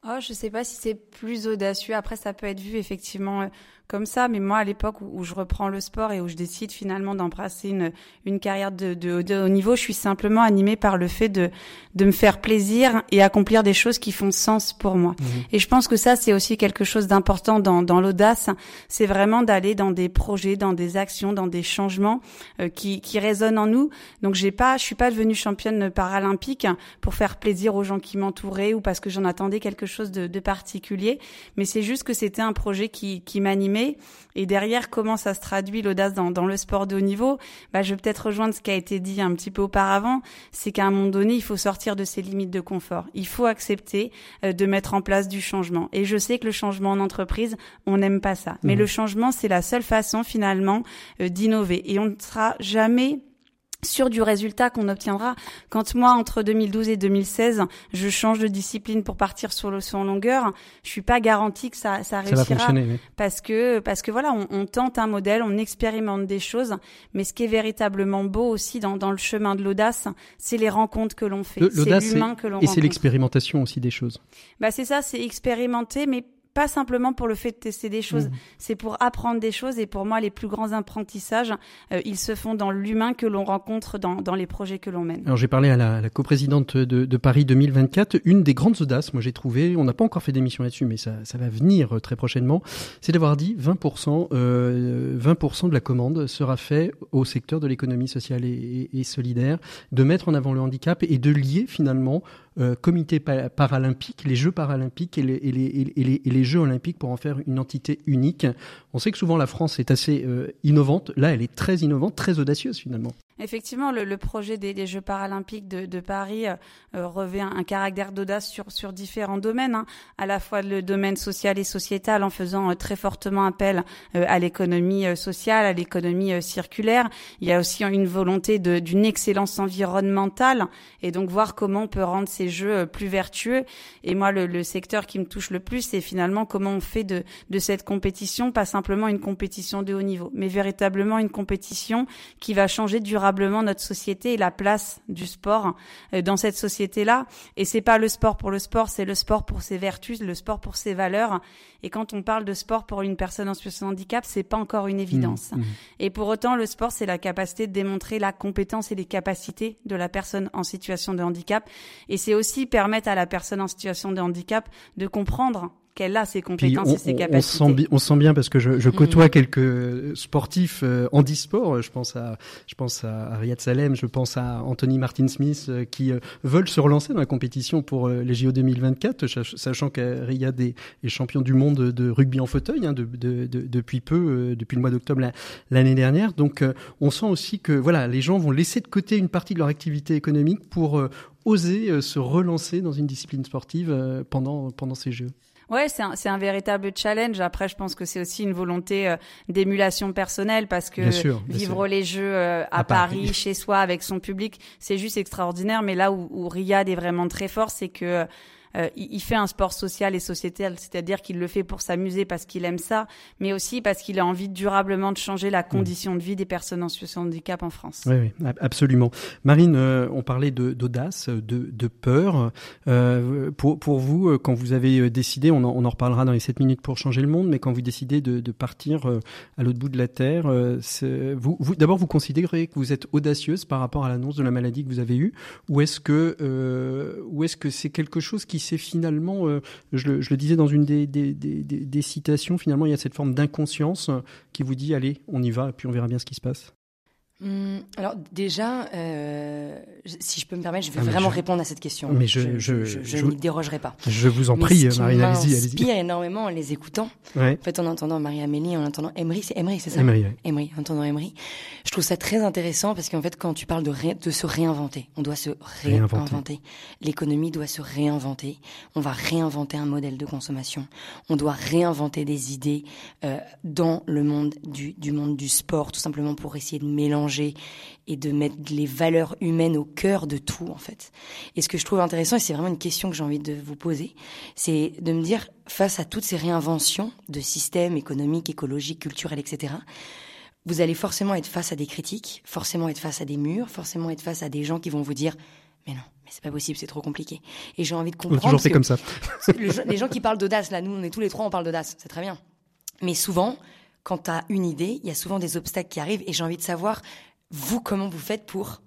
Oh, je sais pas si c'est plus audacieux. Après, ça peut être vu effectivement euh, comme ça. Mais moi, à l'époque où, je reprends le sport et où je décide finalement d'embrasser une, une carrière de, de, de, haut niveau, je suis simplement animée par le fait de, de me faire plaisir et accomplir des choses qui font sens pour moi. Mmh. Et je pense que ça, c'est aussi quelque chose d'important dans, dans l'audace. C'est vraiment d'aller dans des projets, dans des actions, dans des changements euh, qui, qui résonnent en nous. Donc, j'ai pas, je suis pas devenue championne paralympique pour faire plaisir aux gens qui m'entouraient ou parce que j'en attendais quelque chose de, de particulier. Mais c'est juste que c'était un projet qui, qui m'animait et derrière, comment ça se traduit l'audace dans, dans, le sport de haut niveau? Bah, Je vais peut-être rejoindre ce qui a été dit un petit peu auparavant, c'est qu'à un moment donné, il faut sortir de ses limites de confort. Il faut accepter euh, de mettre en place du changement. Et je sais que le changement en entreprise, on n'aime pas ça. Mais mmh. le changement, c'est la seule façon finalement euh, d'innover. Et on ne sera jamais sur du résultat qu'on obtiendra. Quand moi, entre 2012 et 2016, je change de discipline pour partir sur en longueur, je suis pas garantie que ça, ça réussira. Parce que, parce que voilà, on, on, tente un modèle, on expérimente des choses, mais ce qui est véritablement beau aussi dans, dans le chemin de l'audace, c'est les rencontres que l'on fait. C'est l'humain que l'on Et c'est l'expérimentation aussi des choses. Bah, c'est ça, c'est expérimenter, mais pas simplement pour le fait de tester des choses, mmh. c'est pour apprendre des choses. Et pour moi, les plus grands apprentissages, euh, ils se font dans l'humain que l'on rencontre dans, dans les projets que l'on mène. Alors j'ai parlé à la, la coprésidente de, de, Paris 2024. Une des grandes audaces, moi j'ai trouvé, on n'a pas encore fait d'émission là-dessus, mais ça, ça, va venir euh, très prochainement, c'est d'avoir dit 20%, euh, 20% de la commande sera fait au secteur de l'économie sociale et, et, et solidaire, de mettre en avant le handicap et de lier finalement euh, comité paralympique, les Jeux paralympiques et les, Jeux olympiques pour en faire une entité unique. On sait que souvent la France est assez euh, innovante. Là, elle est très innovante, très audacieuse finalement. Effectivement, le, projet des, Jeux paralympiques de, Paris euh, euh, revêt un caractère d'audace sur, sur différents domaines, hein. à la fois le domaine social et sociétal, en faisant euh, très fortement appel à l'économie sociale, à l'économie circulaire. Il y a aussi une volonté d'une excellence environnementale, et donc voir comment on peut rendre ces Jeux plus vertueux. Et moi, le, secteur qui me touche le plus, c'est finalement comment on fait de, de cette compétition pas une compétition de haut niveau, mais véritablement une compétition qui va changer durablement notre société et la place du sport euh, dans cette société-là. Et c'est pas le sport pour le sport, c'est le sport pour ses vertus, le sport pour ses valeurs. Et quand on parle de sport pour une personne en situation de handicap, c'est pas encore une évidence. Mmh, mmh. Et pour autant, le sport, c'est la capacité de démontrer la compétence et les capacités de la personne en situation de handicap. Et c'est aussi permettre à la personne en situation de handicap de comprendre qu'elle a ses compétences et ses capacités. On sent, on sent bien parce que je, je mm. côtoie quelques sportifs euh, handisport. Je pense à, je pense à Riyad Salem, je pense à Anthony Martin Smith euh, qui euh, veulent se relancer dans la compétition pour euh, les JO 2024, sachant que Riyad est, est, champion du monde de rugby en fauteuil hein, de, de, de, depuis peu, depuis le mois d'octobre l'année dernière. Donc, on sent aussi que voilà, les gens vont laisser de côté une partie de leur activité économique pour oser se relancer dans une discipline sportive pendant pendant ces Jeux. Ouais, c'est un, un, véritable challenge. Après, je pense que c'est aussi une volonté euh, d'émulation personnelle parce que vivre les Jeux euh, à, Paris, chez soi, avec son public, c'est juste extraordinaire. Mais là où, où Riyad est vraiment très fort, c'est que euh, il, fait un sport social et sociétal, c'est-à-dire qu'il le fait pour s'amuser parce qu'il aime ça, mais aussi parce qu'il a envie durablement de changer la mm. condition de vie des personnes en situation de handicap en France. Oui, oui absolument. Marine, euh, on parlait d'audace, de, de, peur. Euh, pour, pour vous, euh, quand vous avez décidé, on en, on en, reparlera dans les 7 minutes pour changer le monde, mais quand vous décidez de, de partir à l'autre bout de la Terre, vous, vous d'abord, vous considérez que vous êtes audacieuse par rapport à l'annonce de la maladie que vous avez eue, ou est-ce que, ou est-ce que c'est quelque chose qui c'est finalement, euh, je, le, disais dans une des, citations, finalement il y a cette forme d'inconscience qui vous dit allez, on y va puis on verra bien ce qui se passe. Hum, alors déjà, euh, si je peux me permettre, je vais ah, vraiment répondre à cette question. Mais je, je, je, je, n'y dérogerai pas. Je vous en prie, Marie, allez-y. Qui énormément en les écoutant. En fait, en entendant Marie-Amélie, en entendant Emery, c'est Emery, c'est ça Emery, Emery, en entendant Emery. Je trouve ça très intéressant parce qu'en fait, quand tu parles de, de se réinventer, on doit se réinventer. L'économie doit se réinventer. On va réinventer un modèle de consommation. On doit réinventer des idées euh, dans le monde du, du monde du sport, tout simplement pour essayer de mélanger et de mettre les valeurs humaines au cœur de tout, en fait. Et ce que je trouve intéressant, et c'est vraiment une question que j'ai envie de vous poser, c'est de me dire, face à toutes ces réinventions de systèmes économiques, écologiques, culturels, etc., vous allez forcément être face à des critiques, forcément être face à des murs, forcément être face à des gens qui vont vous dire, mais non, mais c'est pas possible, c'est trop compliqué. Et j'ai envie de comprendre. On toujours fait comme ça. les gens qui parlent d'audace, là, nous, on est tous les trois, on parle d'audace, c'est très bien. Mais souvent, quand tu une idée, il y a souvent des obstacles qui arrivent et j'ai envie de savoir, vous, comment vous faites pour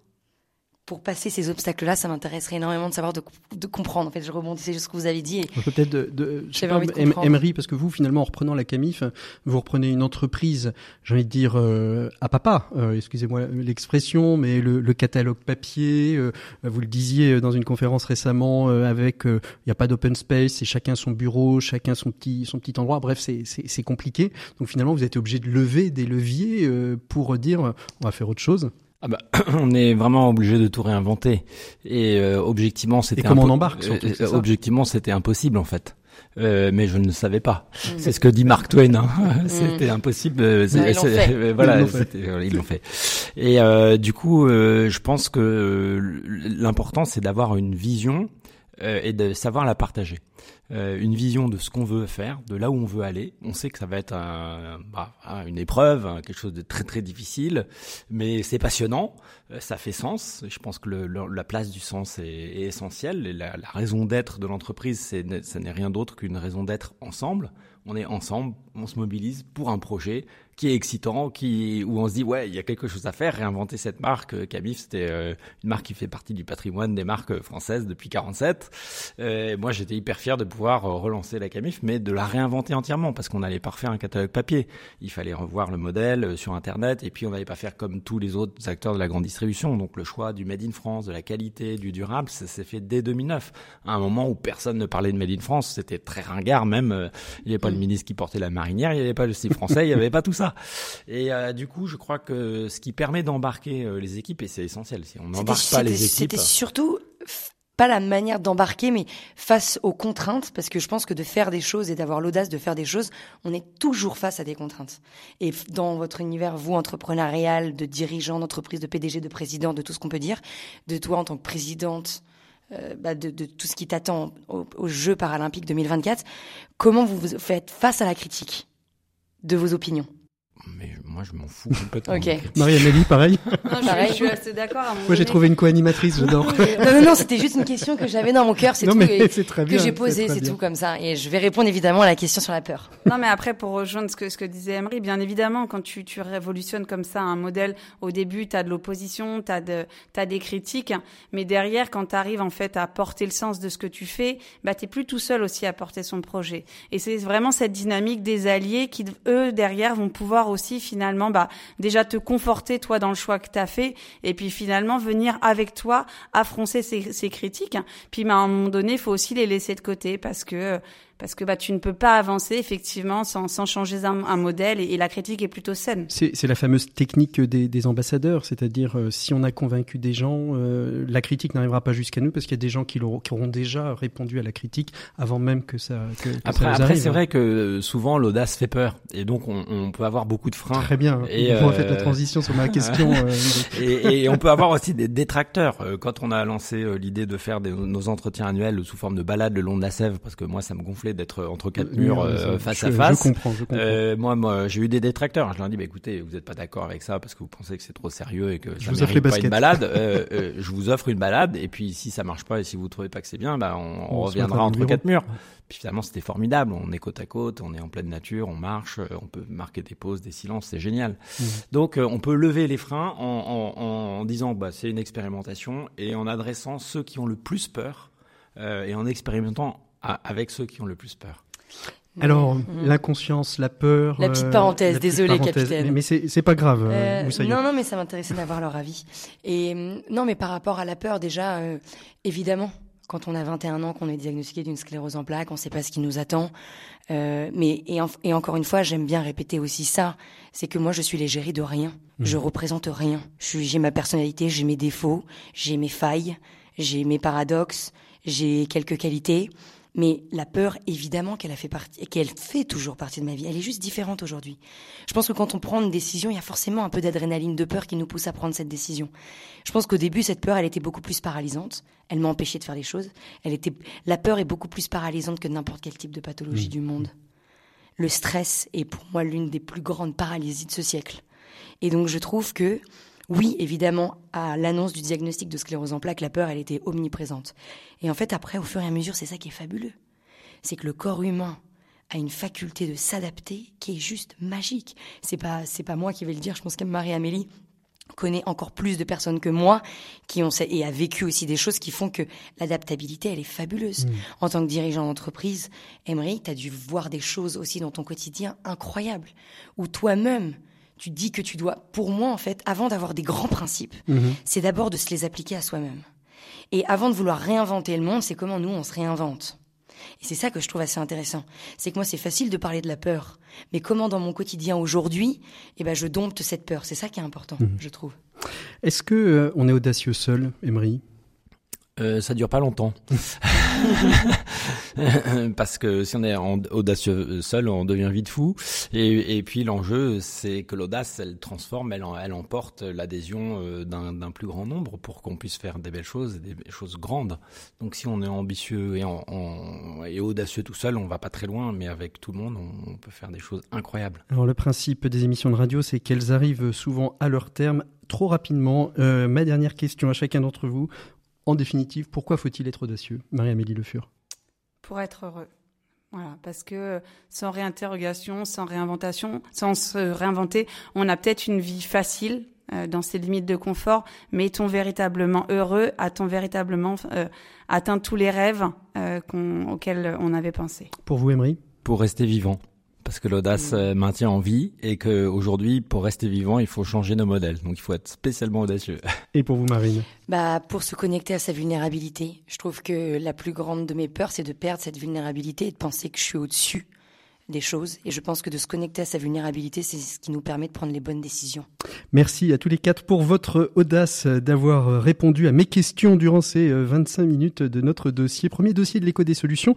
pour passer ces obstacles-là, ça m'intéresserait énormément de savoir, de, de, comprendre. En fait, je rebondissais juste ce que vous avez dit. Peut-être de, de j'avais envie de comprendre. Emery, parce que vous, finalement, en reprenant la Camif, vous reprenez une entreprise, j'ai envie de dire euh, à papa. Euh, excusez-moi l'expression, mais le, le, catalogue papier. Euh, vous le disiez dans une conférence récemment, euh, avec il n'y a pas d'open space, c'est chacun son bureau, chacun son petit son petit endroit. Bref, c'est c'est compliqué. Donc finalement, vous êtes obligé de lever des leviers pour dire on va faire autre chose. Ah bah, on est vraiment obligé de tout réinventer. Et euh, objectivement, c'était. Et comment on embarque surtout, euh, Objectivement, c'était impossible en fait. Euh, mais je ne le savais pas. Mm. C'est ce que dit Mark Twain. Hein. Mm. C'était impossible. voilà, ils l'ont fait. Et du coup, je pense que l'important, c'est d'avoir une vision et de savoir la partager. Euh, une vision de ce qu'on veut faire, de là où on veut aller. On sait que ça va être un, bah, une épreuve, quelque chose de très très difficile, mais c'est passionnant. ça fait sens. Je pense que le, la place du sens est, est essentielle. Et la, la raison d'être de l'entreprise, ça n'est rien d'autre qu'une raison d'être ensemble. On est ensemble, on se mobilise pour un projet qui est excitant, qui où on se dit ouais, il y a quelque chose à faire, réinventer cette marque. Euh, Camif, c'était euh, une marque qui fait partie du patrimoine des marques françaises depuis 47. Euh, moi, j'étais hyper fier de pouvoir relancer la Camif, mais de la réinventer entièrement parce qu'on n'allait pas refaire un catalogue papier. Il fallait revoir le modèle sur internet et puis on n'allait pas faire comme tous les autres acteurs de la grande distribution. Donc le choix du made in France, de la qualité, du durable, ça s'est fait dès 2009. À un moment où personne ne parlait de made in France, c'était très ringard même. Il n'y avait pas le ministre qui portait la marinière, il n'y avait pas le style français, il n'y avait pas tout ça. Et euh, du coup, je crois que ce qui permet d'embarquer euh, les équipes, et c'est essentiel, si on n'embarque pas les équipes. C'était surtout pas la manière d'embarquer, mais face aux contraintes, parce que je pense que de faire des choses et d'avoir l'audace de faire des choses, on est toujours face à des contraintes. Et dans votre univers, vous, entrepreneurial, de dirigeant d'entreprise, de PDG, de président, de tout ce qu'on peut dire, de toi en tant que présidente, euh, bah de, de, tout ce qui t'attend aux Jeux paralympiques 2024, comment vous vous faites face à la critique de vos opinions? Mais moi, je m'en fous complètement. ok. Marie-Amélie, pareil. Non, je, je, suis assez d'accord. Moi, j'ai trouvé une co-animatrice, j'adore. non, non, non, c'était juste une question que j'avais dans mon cœur, c'est tout. Mais c'est très bien, que j'ai posé, c'est tout comme ça. Et je vais répondre évidemment à la question sur la peur. Non, mais après, pour rejoindre ce que, ce que disait Emery, bien évidemment, quand tu, tu révolutionnes comme ça un modèle, au début, tu as de l'opposition, tu as, de, as des critiques, mais derrière, quand tu arrives en fait à porter le sens de ce que tu fais, bah, tu plus tout seul aussi à porter son projet. Et c'est vraiment cette dynamique des alliés qui, eux, derrière, vont pouvoir aussi finalement bah déjà te conforter toi dans le choix que tu as fait et puis finalement venir avec toi affronter ces, critiques. Puis bah, à un moment donné, faut aussi les laisser de côté parce que parce que bah, tu ne peux pas avancer effectivement sans, sans changer un, un modèle et, et, la critique est plutôt saine. C'est la fameuse technique des, des ambassadeurs, c'est-à-dire euh, si on a convaincu des gens, euh, la critique n'arrivera pas jusqu'à nous parce qu'il y a des gens qui, qui, auront déjà répondu à la critique avant même que ça. Que, que après, ça après c'est vrai que souvent l'audace fait peur et donc on, on, peut avoir beaucoup de freins. Très bien. Et on euh... fait la transition sur ma question. Euh, et, et, on peut avoir aussi des détracteurs. Quand on a lancé l'idée de faire des, nos entretiens annuels sous forme de balade le long de la Sèvre, parce que moi ça me gonflait d'être entre quatre murs euh, face à face. Je comprends, je comprends. Euh, moi, moi j'ai eu des détracteurs. Je leur ai dit, bah, écoutez, vous n'êtes pas d'accord avec ça parce que vous pensez que c'est trop sérieux et que je ça vous offre les pas une balade. euh, euh, je vous offre une balade et puis si ça marche pas et si vous trouvez pas que c'est bien, bah, on, on, on reviendra entre quatre murs. Puis finalement, c'était formidable. On est côte à côte, on est en pleine nature, on marche, on peut marquer des pauses, des silences, c'est génial. Mmh. Donc, on peut lever les freins en, en, en disant, bah, c'est une expérimentation et en adressant ceux qui ont le plus peur euh, et en expérimentant avec ceux qui ont le plus peur. Alors, mmh. l'inconscience, la peur. La petite parenthèse, euh, désolé, capitaine. Mais c'est pas grave. Euh, non, non, mais ça m'intéressait d'avoir leur avis. Et non, mais par rapport à la peur, déjà, euh, évidemment, quand on a 21 ans, qu'on est diagnostiqué d'une sclérose en plaques, on ne sait pas ce qui nous attend. Euh, mais et, en, et, encore une fois, j'aime bien répéter aussi ça, c'est que moi, je suis l'égérie de rien. Mmh. Je représente rien. J'ai ma personnalité, j'ai mes défauts, j'ai mes failles, j'ai mes paradoxes, j'ai quelques qualités. Mais la peur, évidemment qu'elle a fait partie, qu'elle fait toujours partie de ma vie. Elle est juste différente aujourd'hui. Je pense que quand on prend une décision, il y a forcément un peu d'adrénaline, de peur qui nous pousse à prendre cette décision. Je pense qu'au début, cette peur, elle était beaucoup plus paralysante. Elle m'a empêché de faire les choses. Elle était, la peur est beaucoup plus paralysante que n'importe quel type de pathologie mmh. du monde. Le stress est pour moi l'une des plus grandes paralysies de ce siècle. Et donc, je trouve que oui, évidemment, à l'annonce du diagnostic de sclérose en plaques, la peur, elle était omniprésente. Et en fait, après, au fur et à mesure, c'est ça qui est fabuleux. C'est que le corps humain a une faculté de s'adapter qui est juste magique. C'est pas, c'est pas moi qui vais le dire. Je pense que Marie-Amélie connaît encore plus de personnes que moi qui ont et a vécu aussi des choses qui font que l'adaptabilité elle est fabuleuse. Mmh. En tant que dirigeant d'entreprise, Emery, tu as dû voir des choses aussi dans ton quotidien incroyables où toi-même tu dis que tu dois, pour moi en fait, avant d'avoir des grands principes, mmh. c'est d'abord de se les appliquer à soi-même. Et avant de vouloir réinventer le monde, c'est comment nous on se réinvente. Et c'est ça que je trouve assez intéressant. C'est que moi, c'est facile de parler de la peur. Mais comment dans mon quotidien aujourd'hui, eh ben, je dompte cette peur? C'est ça qui est important, mmh. je trouve. Est-ce que euh, on est audacieux seul, Emery? Euh, ça dure pas longtemps. Parce que si on est audacieux seul, on devient vite fou. Et, puis l'enjeu, c'est que l'audace, elle transforme, elle, emporte l'adhésion euh, d'un plus grand nombre pour qu'on puisse faire des belles choses, des choses grandes. Donc si on est ambitieux et, audacieux tout seul, on va pas très loin, mais avec tout le monde, on, on peut faire des choses incroyables. Alors le principe des émissions de radio, c'est qu'elles arrivent souvent à leur terme trop rapidement, euh, ma dernière question à chacun d'entre vous. En définitive, pourquoi faut-il être audacieux? Marie-Amélie Le Fur. Pour être heureux. Voilà, parce que sans réinterrogation, sans réinventation, sans se réinventer, on a peut-être une vie facile euh, dans ses limites de confort, mais est-on véritablement heureux? A-t-on véritablement euh, atteint tous les rêves euh, auxquels on avait pensé? Pour vous, Emery? Pour rester vivant parce que l'audace mmh. maintient en vie et que aujourd'hui, pour rester vivant, il faut changer nos modèles. Donc, il faut être spécialement audacieux. Et pour vous, Marine? Bah, pour se connecter à sa vulnérabilité. Je trouve que la plus grande de mes peurs, c'est de perdre cette vulnérabilité et de penser que je suis au-dessus des choses. Et je pense que de se connecter à sa vulnérabilité, c'est ce qui nous permet de prendre les bonnes décisions. Merci à tous les quatre pour votre audace d'avoir répondu à mes questions durant ces 25 minutes de notre dossier. Premier dossier de l'écho des solutions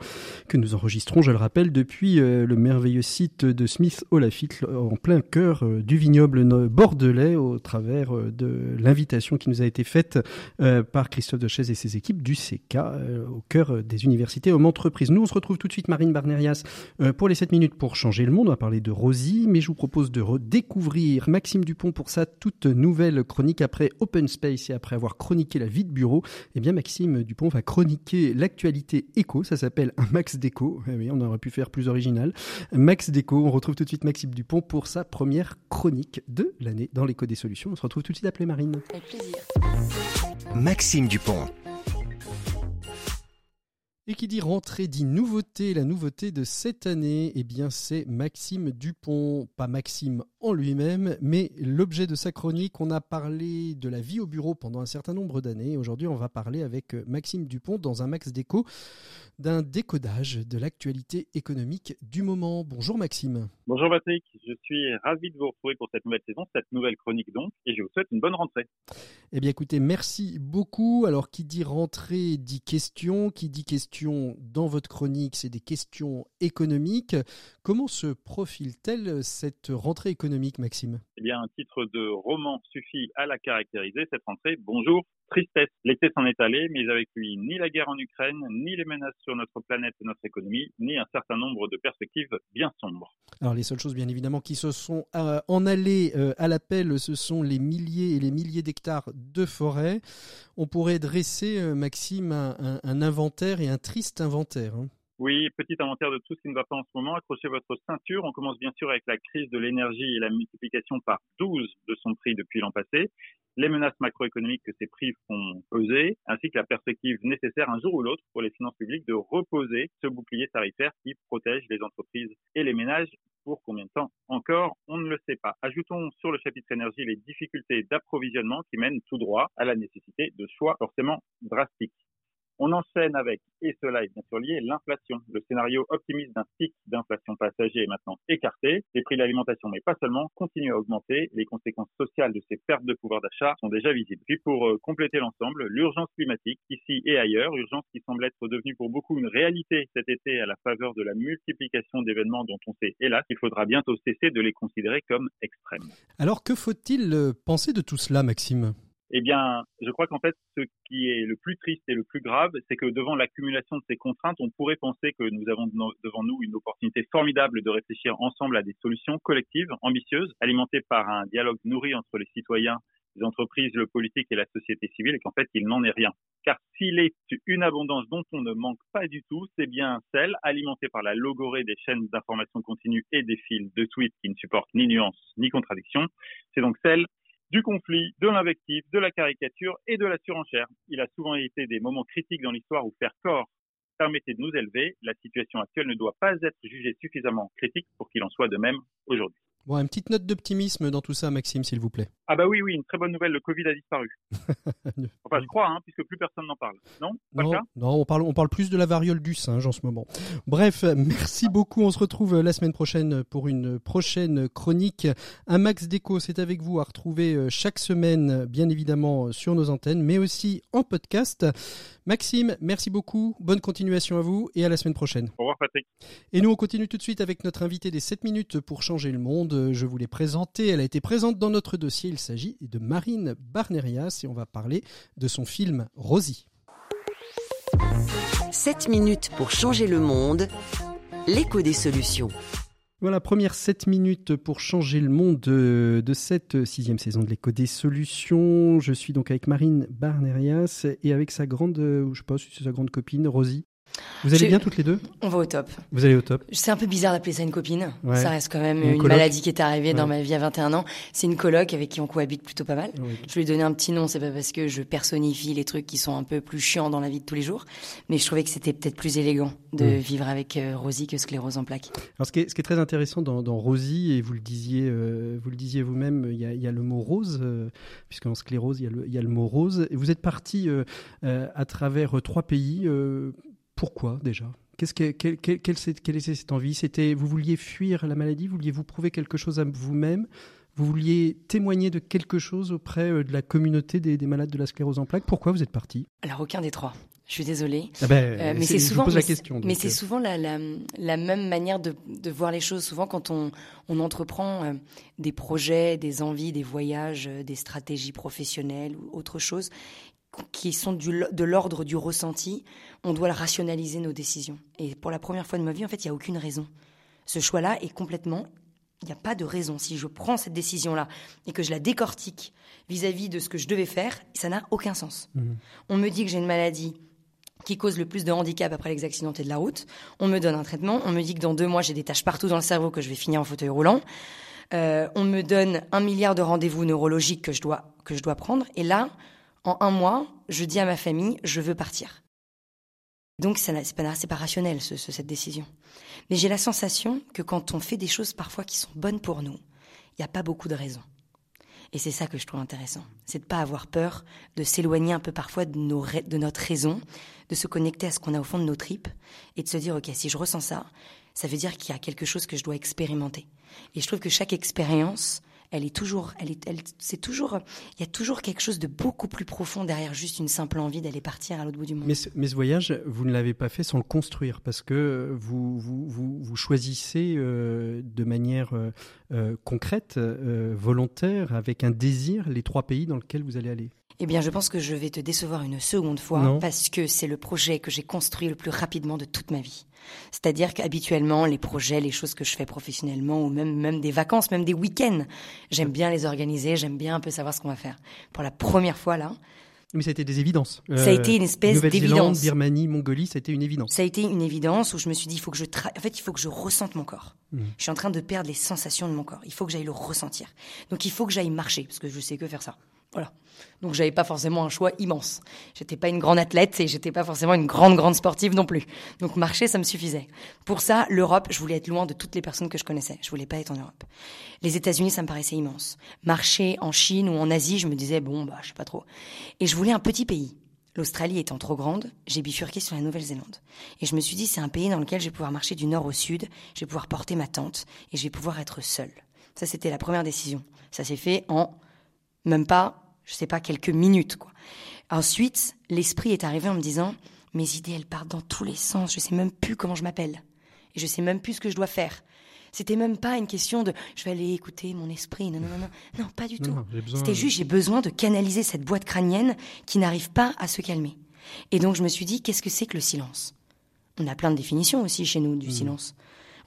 que nous enregistrons, je le rappelle, depuis euh, le merveilleux site de Smith Olafitte en plein cœur euh, du vignoble bordelais au travers euh, de l'invitation qui nous a été faite par Christophe Dechaise et ses équipes du CK au cœur des universités hommes entreprises. Nous, on se retrouve tout de suite, Marine Barnerias, pour les 7 minutes pour changer le monde. On va parler de Rosie, mais je vous propose de redécouvrir Maxime Dupont pour sa toute nouvelle chronique après Open Space et après avoir chroniqué la vie de bureau. Eh bien, Maxime Dupont va chroniquer l'actualité éco. Ça s'appelle un Max Déco. Eh oui, on aurait pu faire plus original. Max Déco. On retrouve tout de suite Maxime Dupont pour sa première chronique de l'année dans l'éco des solutions. On se retrouve tout de suite après Marine. Avec plaisir. Maxime Dupont. Et qui dit rentrée dit nouveauté, la nouveauté de cette année, eh bien c'est Maxime Dupont, pas Maxime en lui-même, mais l'objet de sa chronique. On a parlé de la vie au bureau pendant un certain nombre d'années. Aujourd'hui, on va parler avec Maxime Dupont dans un max déco d'un décodage de l'actualité économique du moment. Bonjour Maxime. Bonjour Patrick, je suis ravi de vous retrouver pour cette nouvelle saison, cette nouvelle chronique donc, et je vous souhaite une bonne rentrée. Eh bien écoutez, merci beaucoup. Alors qui dit rentrée dit question, qui dit question dans votre chronique, c'est des questions économiques. Comment se profile-t-elle cette rentrée économique? Maxime? Eh bien un titre de roman suffit à la caractériser, cette rentrée. Bonjour tristesse. L'été s'en est allé, mais avec lui ni la guerre en Ukraine, ni les menaces sur notre planète et notre économie, ni un certain nombre de perspectives bien sombres. Alors les seules choses bien évidemment qui se sont euh, en allées euh, à l'appel, ce sont les milliers et les milliers d'hectares de forêt. On pourrait dresser, euh, Maxime, un, inventaire et un triste inventaire. Hein. Oui, petit inventaire de tout ce qui ne va pas en ce moment. Accrochez votre ceinture. On commence bien sûr avec la crise de l'énergie et la multiplication par 12 de son prix depuis l'an passé les menaces macroéconomiques que ces prix font peser, ainsi que la perspective nécessaire un jour ou l'autre pour les finances publiques de reposer ce bouclier tarifaire qui protège les entreprises et les ménages. Pour combien de temps encore? On ne le sait pas. Ajoutons sur le chapitre énergie les difficultés d'approvisionnement qui mènent tout droit à la nécessité de choix forcément drastiques. On enchaîne avec, et cela est bien sûr lié, l'inflation. Le scénario optimiste d'un pic d'inflation passager est maintenant écarté. Les prix de l'alimentation, mais pas seulement, continuent à augmenter. Les conséquences sociales de ces pertes de pouvoir d'achat sont déjà visibles. Puis pour euh, compléter l'ensemble, l'urgence climatique, ici et ailleurs, urgence qui semble être devenue pour beaucoup une réalité cet été à la faveur de la multiplication d'événements dont on sait, hélas, qu'il faudra bientôt cesser de les considérer comme extrêmes. Alors que faut-il euh, penser de tout cela, Maxime? Eh bien, je crois qu'en fait, ce qui est le plus triste et le plus grave, c'est que devant l'accumulation de ces contraintes, on pourrait penser que nous avons devant nous une opportunité formidable de réfléchir ensemble à des solutions collectives, ambitieuses, alimentées par un dialogue nourri entre les citoyens, les entreprises, le politique et la société civile, et qu'en fait, il n'en est rien. Car s'il est une abondance dont on ne manque pas du tout, c'est bien celle alimentée par la logorée des chaînes d'information continue et des fils de tweets qui ne supportent ni nuance ni contradiction. C'est donc celle du conflit, de l'invective, de la caricature et de la surenchère. Il a souvent été des moments critiques dans l'histoire où faire corps permettait de nous élever. La situation actuelle ne doit pas être jugée suffisamment critique pour qu'il en soit de même aujourd'hui. Bon, une petite note d'optimisme dans tout ça, Maxime, s'il vous plaît. Ah bah oui, oui, une très bonne nouvelle, le Covid a disparu. enfin, je crois, hein, puisque plus personne n'en parle. Non? Non, non on, parle, on parle plus de la variole du singe en ce moment. Bref, merci beaucoup. On se retrouve la semaine prochaine pour une prochaine chronique. Un max déco, c'est avec vous à retrouver euh, chaque semaine, bien évidemment, sur nos antennes, mais aussi en podcast. Maxime, merci beaucoup. Bonne continuation à vous et à la semaine prochaine. Au revoir, Patrick. Et nous, on continue tout de suite avec notre invité des 7 minutes pour changer le monde je vous l'ai présentée. Elle a été présente dans notre dossier. Il s'agit de Marine Barnerias et on va parler de son film Rosie. 7 minutes pour changer le monde. L'écho des solutions. Voilà, première 7 minutes pour changer le monde de, de cette sixième saison de l'écho des solutions. Je suis donc avec Marine Barnerias et avec sa grande, je sais pas si c'est sa grande copine, Rosie. Vous allez bien toutes les deux? On va au top. Vous allez au top. C'est un peu bizarre d'appeler ça une copine. Ça reste quand même une, maladie qui est arrivée dans ma vie à 21 ans. C'est une coloc avec qui on cohabite plutôt pas mal. Je lui ai donné un petit nom, c'est pas parce que je personnifie les trucs qui sont un peu plus chiants dans la vie de tous les jours, mais je trouvais que c'était peut-être plus élégant de vivre avec euh, Rosie que sclérose en plaques. Alors ce qui est, ce qui est très intéressant dans, Rosie, et vous le disiez, euh, vous le disiez vous-même, il y, a, le mot rose, euh, puisqu'en sclérose, il y, a le, il y a le mot rose. Et vous êtes parti à travers trois pays pourquoi déjà? Qu'est-ce que, quelle, quelle, était cette envie? C'était vous vouliez fuir la maladie, vous vouliez vous prouver quelque chose à vous-même, vous vouliez témoigner de quelque chose auprès euh, de la communauté des, malades de la sclérose en plaques? Pourquoi vous êtes parti? Alors aucun des trois. Je suis désolée. Ah ben, euh, mais c'est souvent, la question, mais c'est euh. souvent la, la, la, même manière de, de, voir les choses. Souvent, quand on, on entreprend des projets, des envies, des voyages, des stratégies professionnelles ou autre chose, qui sont du, de l'ordre du ressenti, on doit rationaliser nos décisions. Et pour la première fois de ma vie, en fait, il n'y a aucune raison. Ce choix-là est complètement... Il n'y a pas de raison. Si je prends cette décision-là et que je la décortique vis-à-vis de ce que je devais faire, ça n'a aucun sens. Mhm. On me dit que j'ai une maladie qui cause le plus de handicap après les accidentés de la route. On me donne un traitement. On me dit que dans deux mois, j'ai des taches partout dans le cerveau que je vais finir en fauteuil roulant. Euh, on me donne un milliard de rendez-vous neurologiques que je dois, que je dois prendre. Et là, en un mois, je dis à ma famille, je veux partir. Donc c'est pas, pas rationnel cette décision. Mais j'ai la sensation que quand on fait des choses parfois qui sont bonnes pour nous, il n'y a pas beaucoup de raisons. Et c'est ça que je trouve intéressant. C'est de pas avoir peur de s'éloigner un peu parfois de, de notre raison, de se connecter à ce qu'on a au fond de nos tripes et de se dire, OK, si je ressens ça, ça veut dire qu'il y a quelque chose que je dois expérimenter. Et je trouve que chaque expérience elle est toujours, elle est, elle, c'est toujours, il y a toujours quelque chose de beaucoup plus profond derrière juste une simple envie d'aller partir à l'autre bout du monde. Mais ce, voyage, vous ne l'avez pas fait sans le construire, parce que vous, vous, choisissez euh, de manière euh, euh concrète, volontaire, avec un désir, les trois pays dans lesquels vous allez aller. Eh bien, je pense que je vais te décevoir une seconde fois parce que c'est le projet que j'ai construit le plus rapidement de toute ma vie. C'est-à-dire qu'habituellement, les projets, les choses que je fais professionnellement ou même, même des vacances, même des week-ends, j'aime bien les organiser, j'aime bien un peu savoir ce qu'on va faire. Pour la première fois, là, mais ça a été des évidences. ça a été une espèce d'évidence. Birmanie, Mongolie, ça a été une évidence. Ça a été une évidence où je me suis dit, il faut que je, en fait, il faut que je ressente mon corps. Mmh. Je suis en train de perdre les sensations de mon corps. Il faut que j'aille le ressentir. Donc il faut que j'aille marcher parce que je sais que faire ça. Voilà. Donc j'avais pas forcément un choix immense. J'étais pas une grande athlète et j'étais pas forcément une grande grande sportive non plus. Donc marcher ça me suffisait. Pour ça, l'Europe, je voulais être loin de toutes les personnes que je connaissais. Je voulais pas être en Europe. Les États-Unis, ça me paraissait immense. Marcher en Chine ou en Asie, je me disais bon bah je sais pas trop. Et je voulais un petit pays. L'Australie étant trop grande, j'ai bifurqué sur la Nouvelle-Zélande. Et je me suis dit, c'est un pays dans lequel je vais pouvoir marcher du nord au sud, je vais pouvoir porter ma tente et je vais pouvoir être seule. Ça, c'était la première décision. Ça s'est fait en même pas je sais pas, quelques minutes, quoi. Ensuite, l'esprit est arrivé en me disant, mes idées, elles partent dans tous les sens, je sais même plus comment je m'appelle. Et je sais même plus ce que je dois faire. C'était même pas une question de je vais aller écouter mon esprit. Non, non, non, non. Non, pas du tout. C'était juste j'ai besoin de canaliser cette boîte crânienne qui n'arrive pas à se calmer. Et donc je me suis dit qu'est-ce que c'est que le silence? On a plein de définitions aussi chez nous du mmh. silence.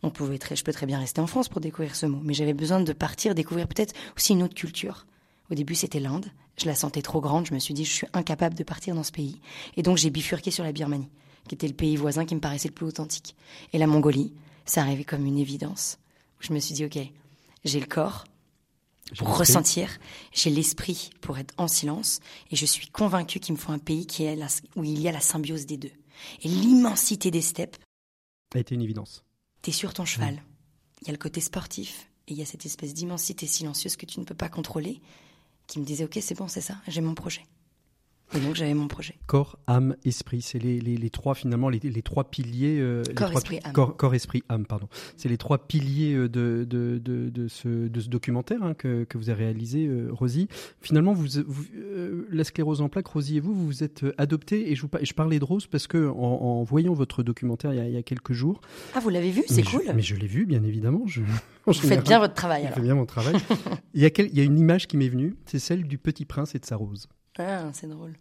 On pouvait très, je peux très bien rester en France pour découvrir ce mot, mais j'avais besoin de partir découvrir peut-être aussi une autre culture. Au début, c'était l'Inde. Je la sentais trop grande. Je me suis dit, je suis incapable de partir dans ce pays. Et donc, j'ai bifurqué sur la Birmanie, qui était le pays voisin qui me paraissait le plus authentique. Et la Mongolie, ça arrivait comme une évidence. Je me suis dit, OK, j'ai le corps pour ressentir, j'ai l'esprit pour être en silence, et je suis convaincue qu'il me faut un pays qui est où il y a la symbiose des deux. Et l'immensité des steppes a été une évidence. T'es sur ton cheval. Il y a le côté sportif, et il y a cette espèce d'immensité silencieuse que tu ne peux pas contrôler qui me disait ok c'est bon c'est ça j'ai mon projet et donc j'avais mon projet. Corps, âme, esprit, c'est les, les, les, trois finalement les, les trois piliers. Euh, corps, trois, esprit, âme. Corps, esprit, âme, pardon. C'est les trois piliers euh, de, de, de, de, ce, de ce documentaire hein, que, que vous avez réalisé, euh, Rosie. Finalement, vous, vous euh, la sclérose en plaques, Rosie et vous, vous vous êtes adoptés et je, vous, je parlais de Rose parce que en, en voyant votre documentaire il y a, il y a quelques jours. Ah, vous l'avez vu, c'est cool. mais je l'ai vu, bien évidemment. Je, vous faites bien votre travail. Je fais bien mon travail. il, y a quel, il y a une image qui m'est venue, c'est celle du petit prince et de sa rose. Ah, c'est drôle.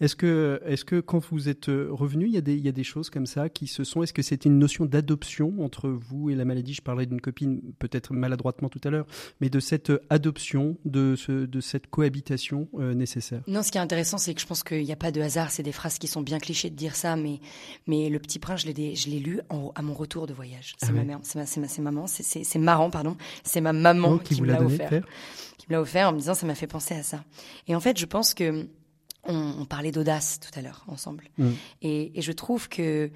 Est-ce que, est que quand vous êtes euh, revenu, il y, a des, il y a des choses comme ça qui se sont. Est-ce que c'était une notion d'adoption entre vous et la maladie? Je parlais d'une copine, peut-être maladroitement tout à l'heure, mais de cette euh, adoption, de, ce, de cette cohabitation euh, nécessaire? Non, ce qui est intéressant, c'est que je pense qu'il n'y a pas de hasard. C'est des phrases qui sont bien clichés de dire ça, mais, mais Le Petit Prince, je l'ai lu à mon retour de voyage. C'est ah ma mère, c'est ma, ma, maman, c'est marrant, pardon. C'est ma maman oh, qui, qui, me l'a offert. Qui me l'a offert en me disant ça m'a fait penser à ça. Et en fait, je pense que on, parlait d'audace tout à l'heure ensemble. Mm. Et, je trouve que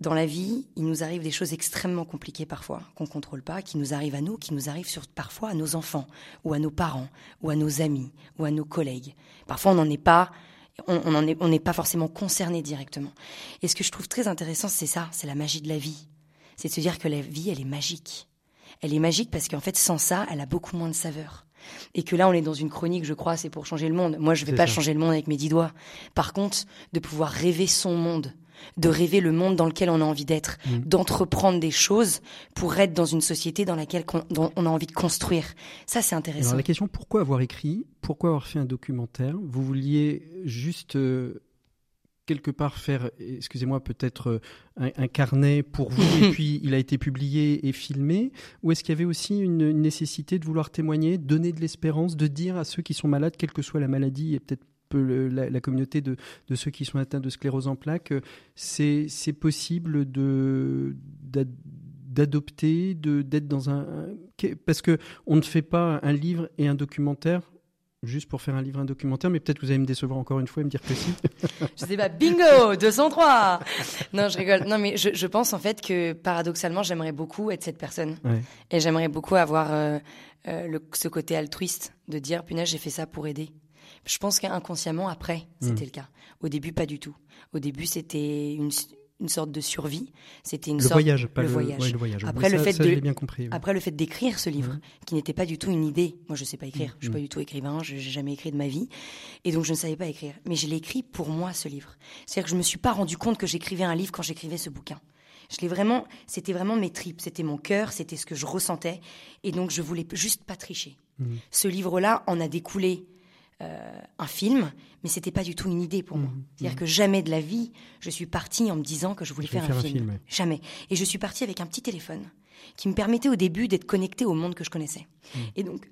dans la vie, il nous arrive des choses extrêmement compliquées parfois, qu'on contrôle pas, qui nous arrivent à nous, qui nous arrivent sur, parfois à nos enfants, ou à nos parents, ou à nos amis, ou à nos collègues. Parfois, on n'en est pas, on n'est on pas forcément concerné directement. Et ce que je trouve très intéressant, c'est ça, c'est la magie de la vie. C'est de se dire que la vie, elle est magique. Elle est magique parce qu'en fait, sans ça, elle a beaucoup moins de saveur. Et que là, on est dans une chronique, je crois, c'est pour changer le monde. Moi, je ne vais pas changer le monde avec mes dix doigts. Par contre, de pouvoir rêver son monde, de rêver le monde dans lequel on a envie d'être, mm. d'entreprendre des choses pour être dans une société dans laquelle on, a envie de construire. Ça, c'est intéressant. Alors, la question, pourquoi avoir écrit Pourquoi avoir fait un documentaire? Vous vouliez juste euh, quelque part faire, excusez-moi, peut-être euh, un, carnet pour vous et puis il a été publié et filmé? Ou est-ce qu'il y avait aussi une, nécessité de vouloir témoigner, donner de l'espérance, de dire à ceux qui sont malades, quelle que soit la maladie et peut-être peu la, communauté de, de, ceux qui sont atteints de sclérose en plaques, c'est possible de d'adopter, de d'être dans un parce que on ne fait pas un livre et un documentaire juste pour faire un livre, un documentaire, mais peut-être que vous allez me décevoir encore une fois et me dire que si. je sais pas, bingo, 203 Non, je rigole. Non, mais je, pense en fait que paradoxalement, j'aimerais beaucoup être cette personne. Et j'aimerais beaucoup avoir euh, euh, le, ce côté altruiste de dire, punaise, j'ai fait ça pour aider. Je pense qu'inconsciemment, après, c'était hmm. le cas. Au début, pas du tout. Au début, c'était une, une sorte de survie. C'était une le sorte voyage, pas le, voyage. Après le fait de bien compris. Après le fait d'écrire ce livre, qui n'était pas du tout une idée. Moi, je sais pas écrire. Je suis pas du tout écrivain. Je n'ai jamais écrit de ma vie, et donc je ne savais pas écrire. Mais je l'ai écrit pour moi ce livre. C'est-à-dire que je me suis pas rendu compte que j'écrivais un livre quand j'écrivais ce bouquin. Je l'ai vraiment. C'était vraiment mes tripes. C'était mon cœur. C'était ce que je ressentais. Et donc je voulais juste pas tricher. Ce livre-là en a découlé euh, un film, mais c'était pas du tout une idée pour moi. Mhm. C'est-à-dire mhm. que jamais de la vie, je suis partie en me disant que je voulais faire, un, film. Jamais. Et je suis partie avec un petit téléphone qui me permettait au début d'être connectée au monde que je connaissais. Mhm. Et donc,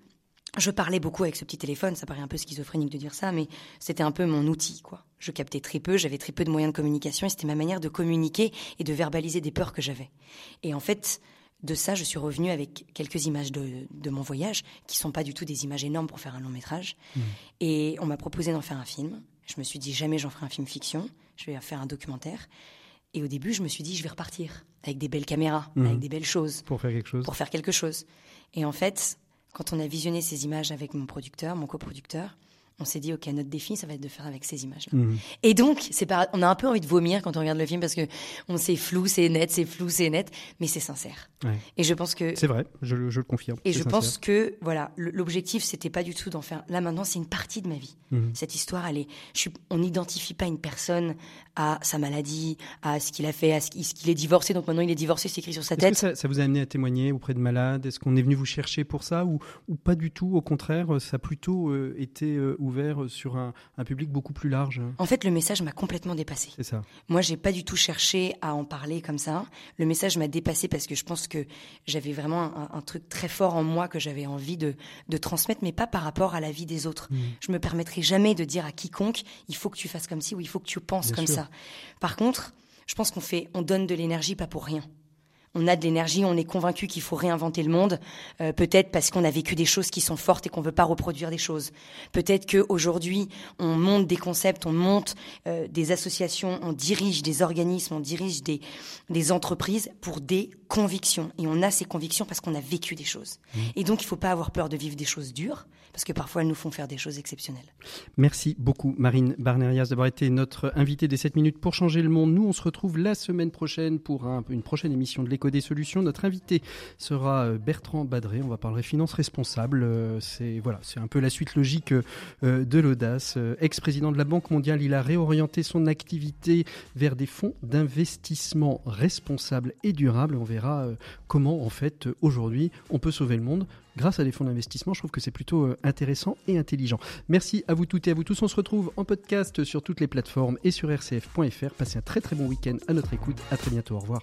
je parlais beaucoup avec ce petit téléphone, ça paraît un peu schizophrénique de dire ça, mais c'était un peu mon outil, quoi. Je captais très peu, j'avais très peu de moyens de communication, et c'était ma manière de communiquer et de verbaliser des peurs que j'avais. Et en fait, de ça, je suis revenue avec quelques images de, mon voyage, qui sont pas du tout des images énormes pour faire un long métrage. Mmh. Et on m'a proposé d'en faire un film. Je me suis dit, jamais j'en ferai un film fiction, je vais faire un documentaire. Et au début, je me suis dit, je vais repartir avec des belles caméras, mmh. avec des belles choses. Pour faire quelque chose. Pour faire quelque chose. Et en fait, quand on a visionné ces images avec mon producteur, mon coproducteur, on s'est dit, OK, notre défi, ça va être de faire avec ces images-là. Mhm. Et donc, c'est on a un peu envie de vomir quand on regarde le film parce que on c'est flou, c'est net, c'est flou, c'est net, mais c'est sincère. Et je pense que. C'est vrai, je, le confirme. Et je pense que, voilà, l'objectif, c'était pas du tout d'en faire. Là, maintenant, c'est une partie de ma vie. Mhm. Cette histoire, elle est. Je on n'identifie pas une personne à sa maladie, à ce qu'il a fait, à ce qu'il est divorcé, donc maintenant il est divorcé, c'est écrit sur sa tête. Que ça, vous a amené à témoigner auprès de malades? Est-ce qu'on est venu vous chercher pour ça ou, ou pas du tout? Au contraire, ça a plutôt euh, été euh, ouvert sur un, public beaucoup plus large En fait, le message m'a complètement dépassé. C'est ça. Moi, j'ai pas du tout cherché à en parler comme ça. Le message m'a dépassé parce que je pense que j'avais vraiment un, truc très fort en moi que j'avais envie de, de, transmettre, mais pas par rapport à la vie des autres. Mmh. Je me permettrai jamais de dire à quiconque il faut que tu fasses comme ci ou il faut que tu penses comme ça. Par contre, je pense qu'on fait, on donne de l'énergie pas pour rien on a de l'énergie, on est convaincu qu'il faut réinventer le monde, euh, peut-être parce qu'on a vécu des choses qui sont fortes et qu'on veut pas reproduire des choses. Peut-être qu'aujourd'hui, on monte des concepts, on monte euh, des associations, on dirige des organismes, on dirige des, des entreprises pour des convictions. Et on a ces convictions parce qu'on a vécu des choses. Mmh. Et donc, il faut pas avoir peur de vivre des choses dures, parce que parfois, elles nous font faire des choses exceptionnelles. Merci beaucoup, Marine Barnerias, d'avoir été notre invitée des 7 minutes pour changer le monde. Nous, on se retrouve la semaine prochaine pour une prochaine émission de l'école des solutions. Notre invité sera euh, Bertrand Badré. On va parler finances responsables. Euh, c'est voilà, c'est un peu la suite logique euh, de l'audace. Ex-président de la Banque mondiale, il a réorienté son activité vers des fonds d'investissement responsables et durables. On verra comment en fait aujourd'hui on peut sauver le monde grâce à des fonds d'investissement. Je trouve que c'est plutôt euh, intéressant et intelligent. Merci à vous toutes et à vous tous. On se retrouve en podcast sur toutes les plateformes et sur rcf.fr. Passez un très très bon week-end à notre écoute. À très bientôt. Au revoir.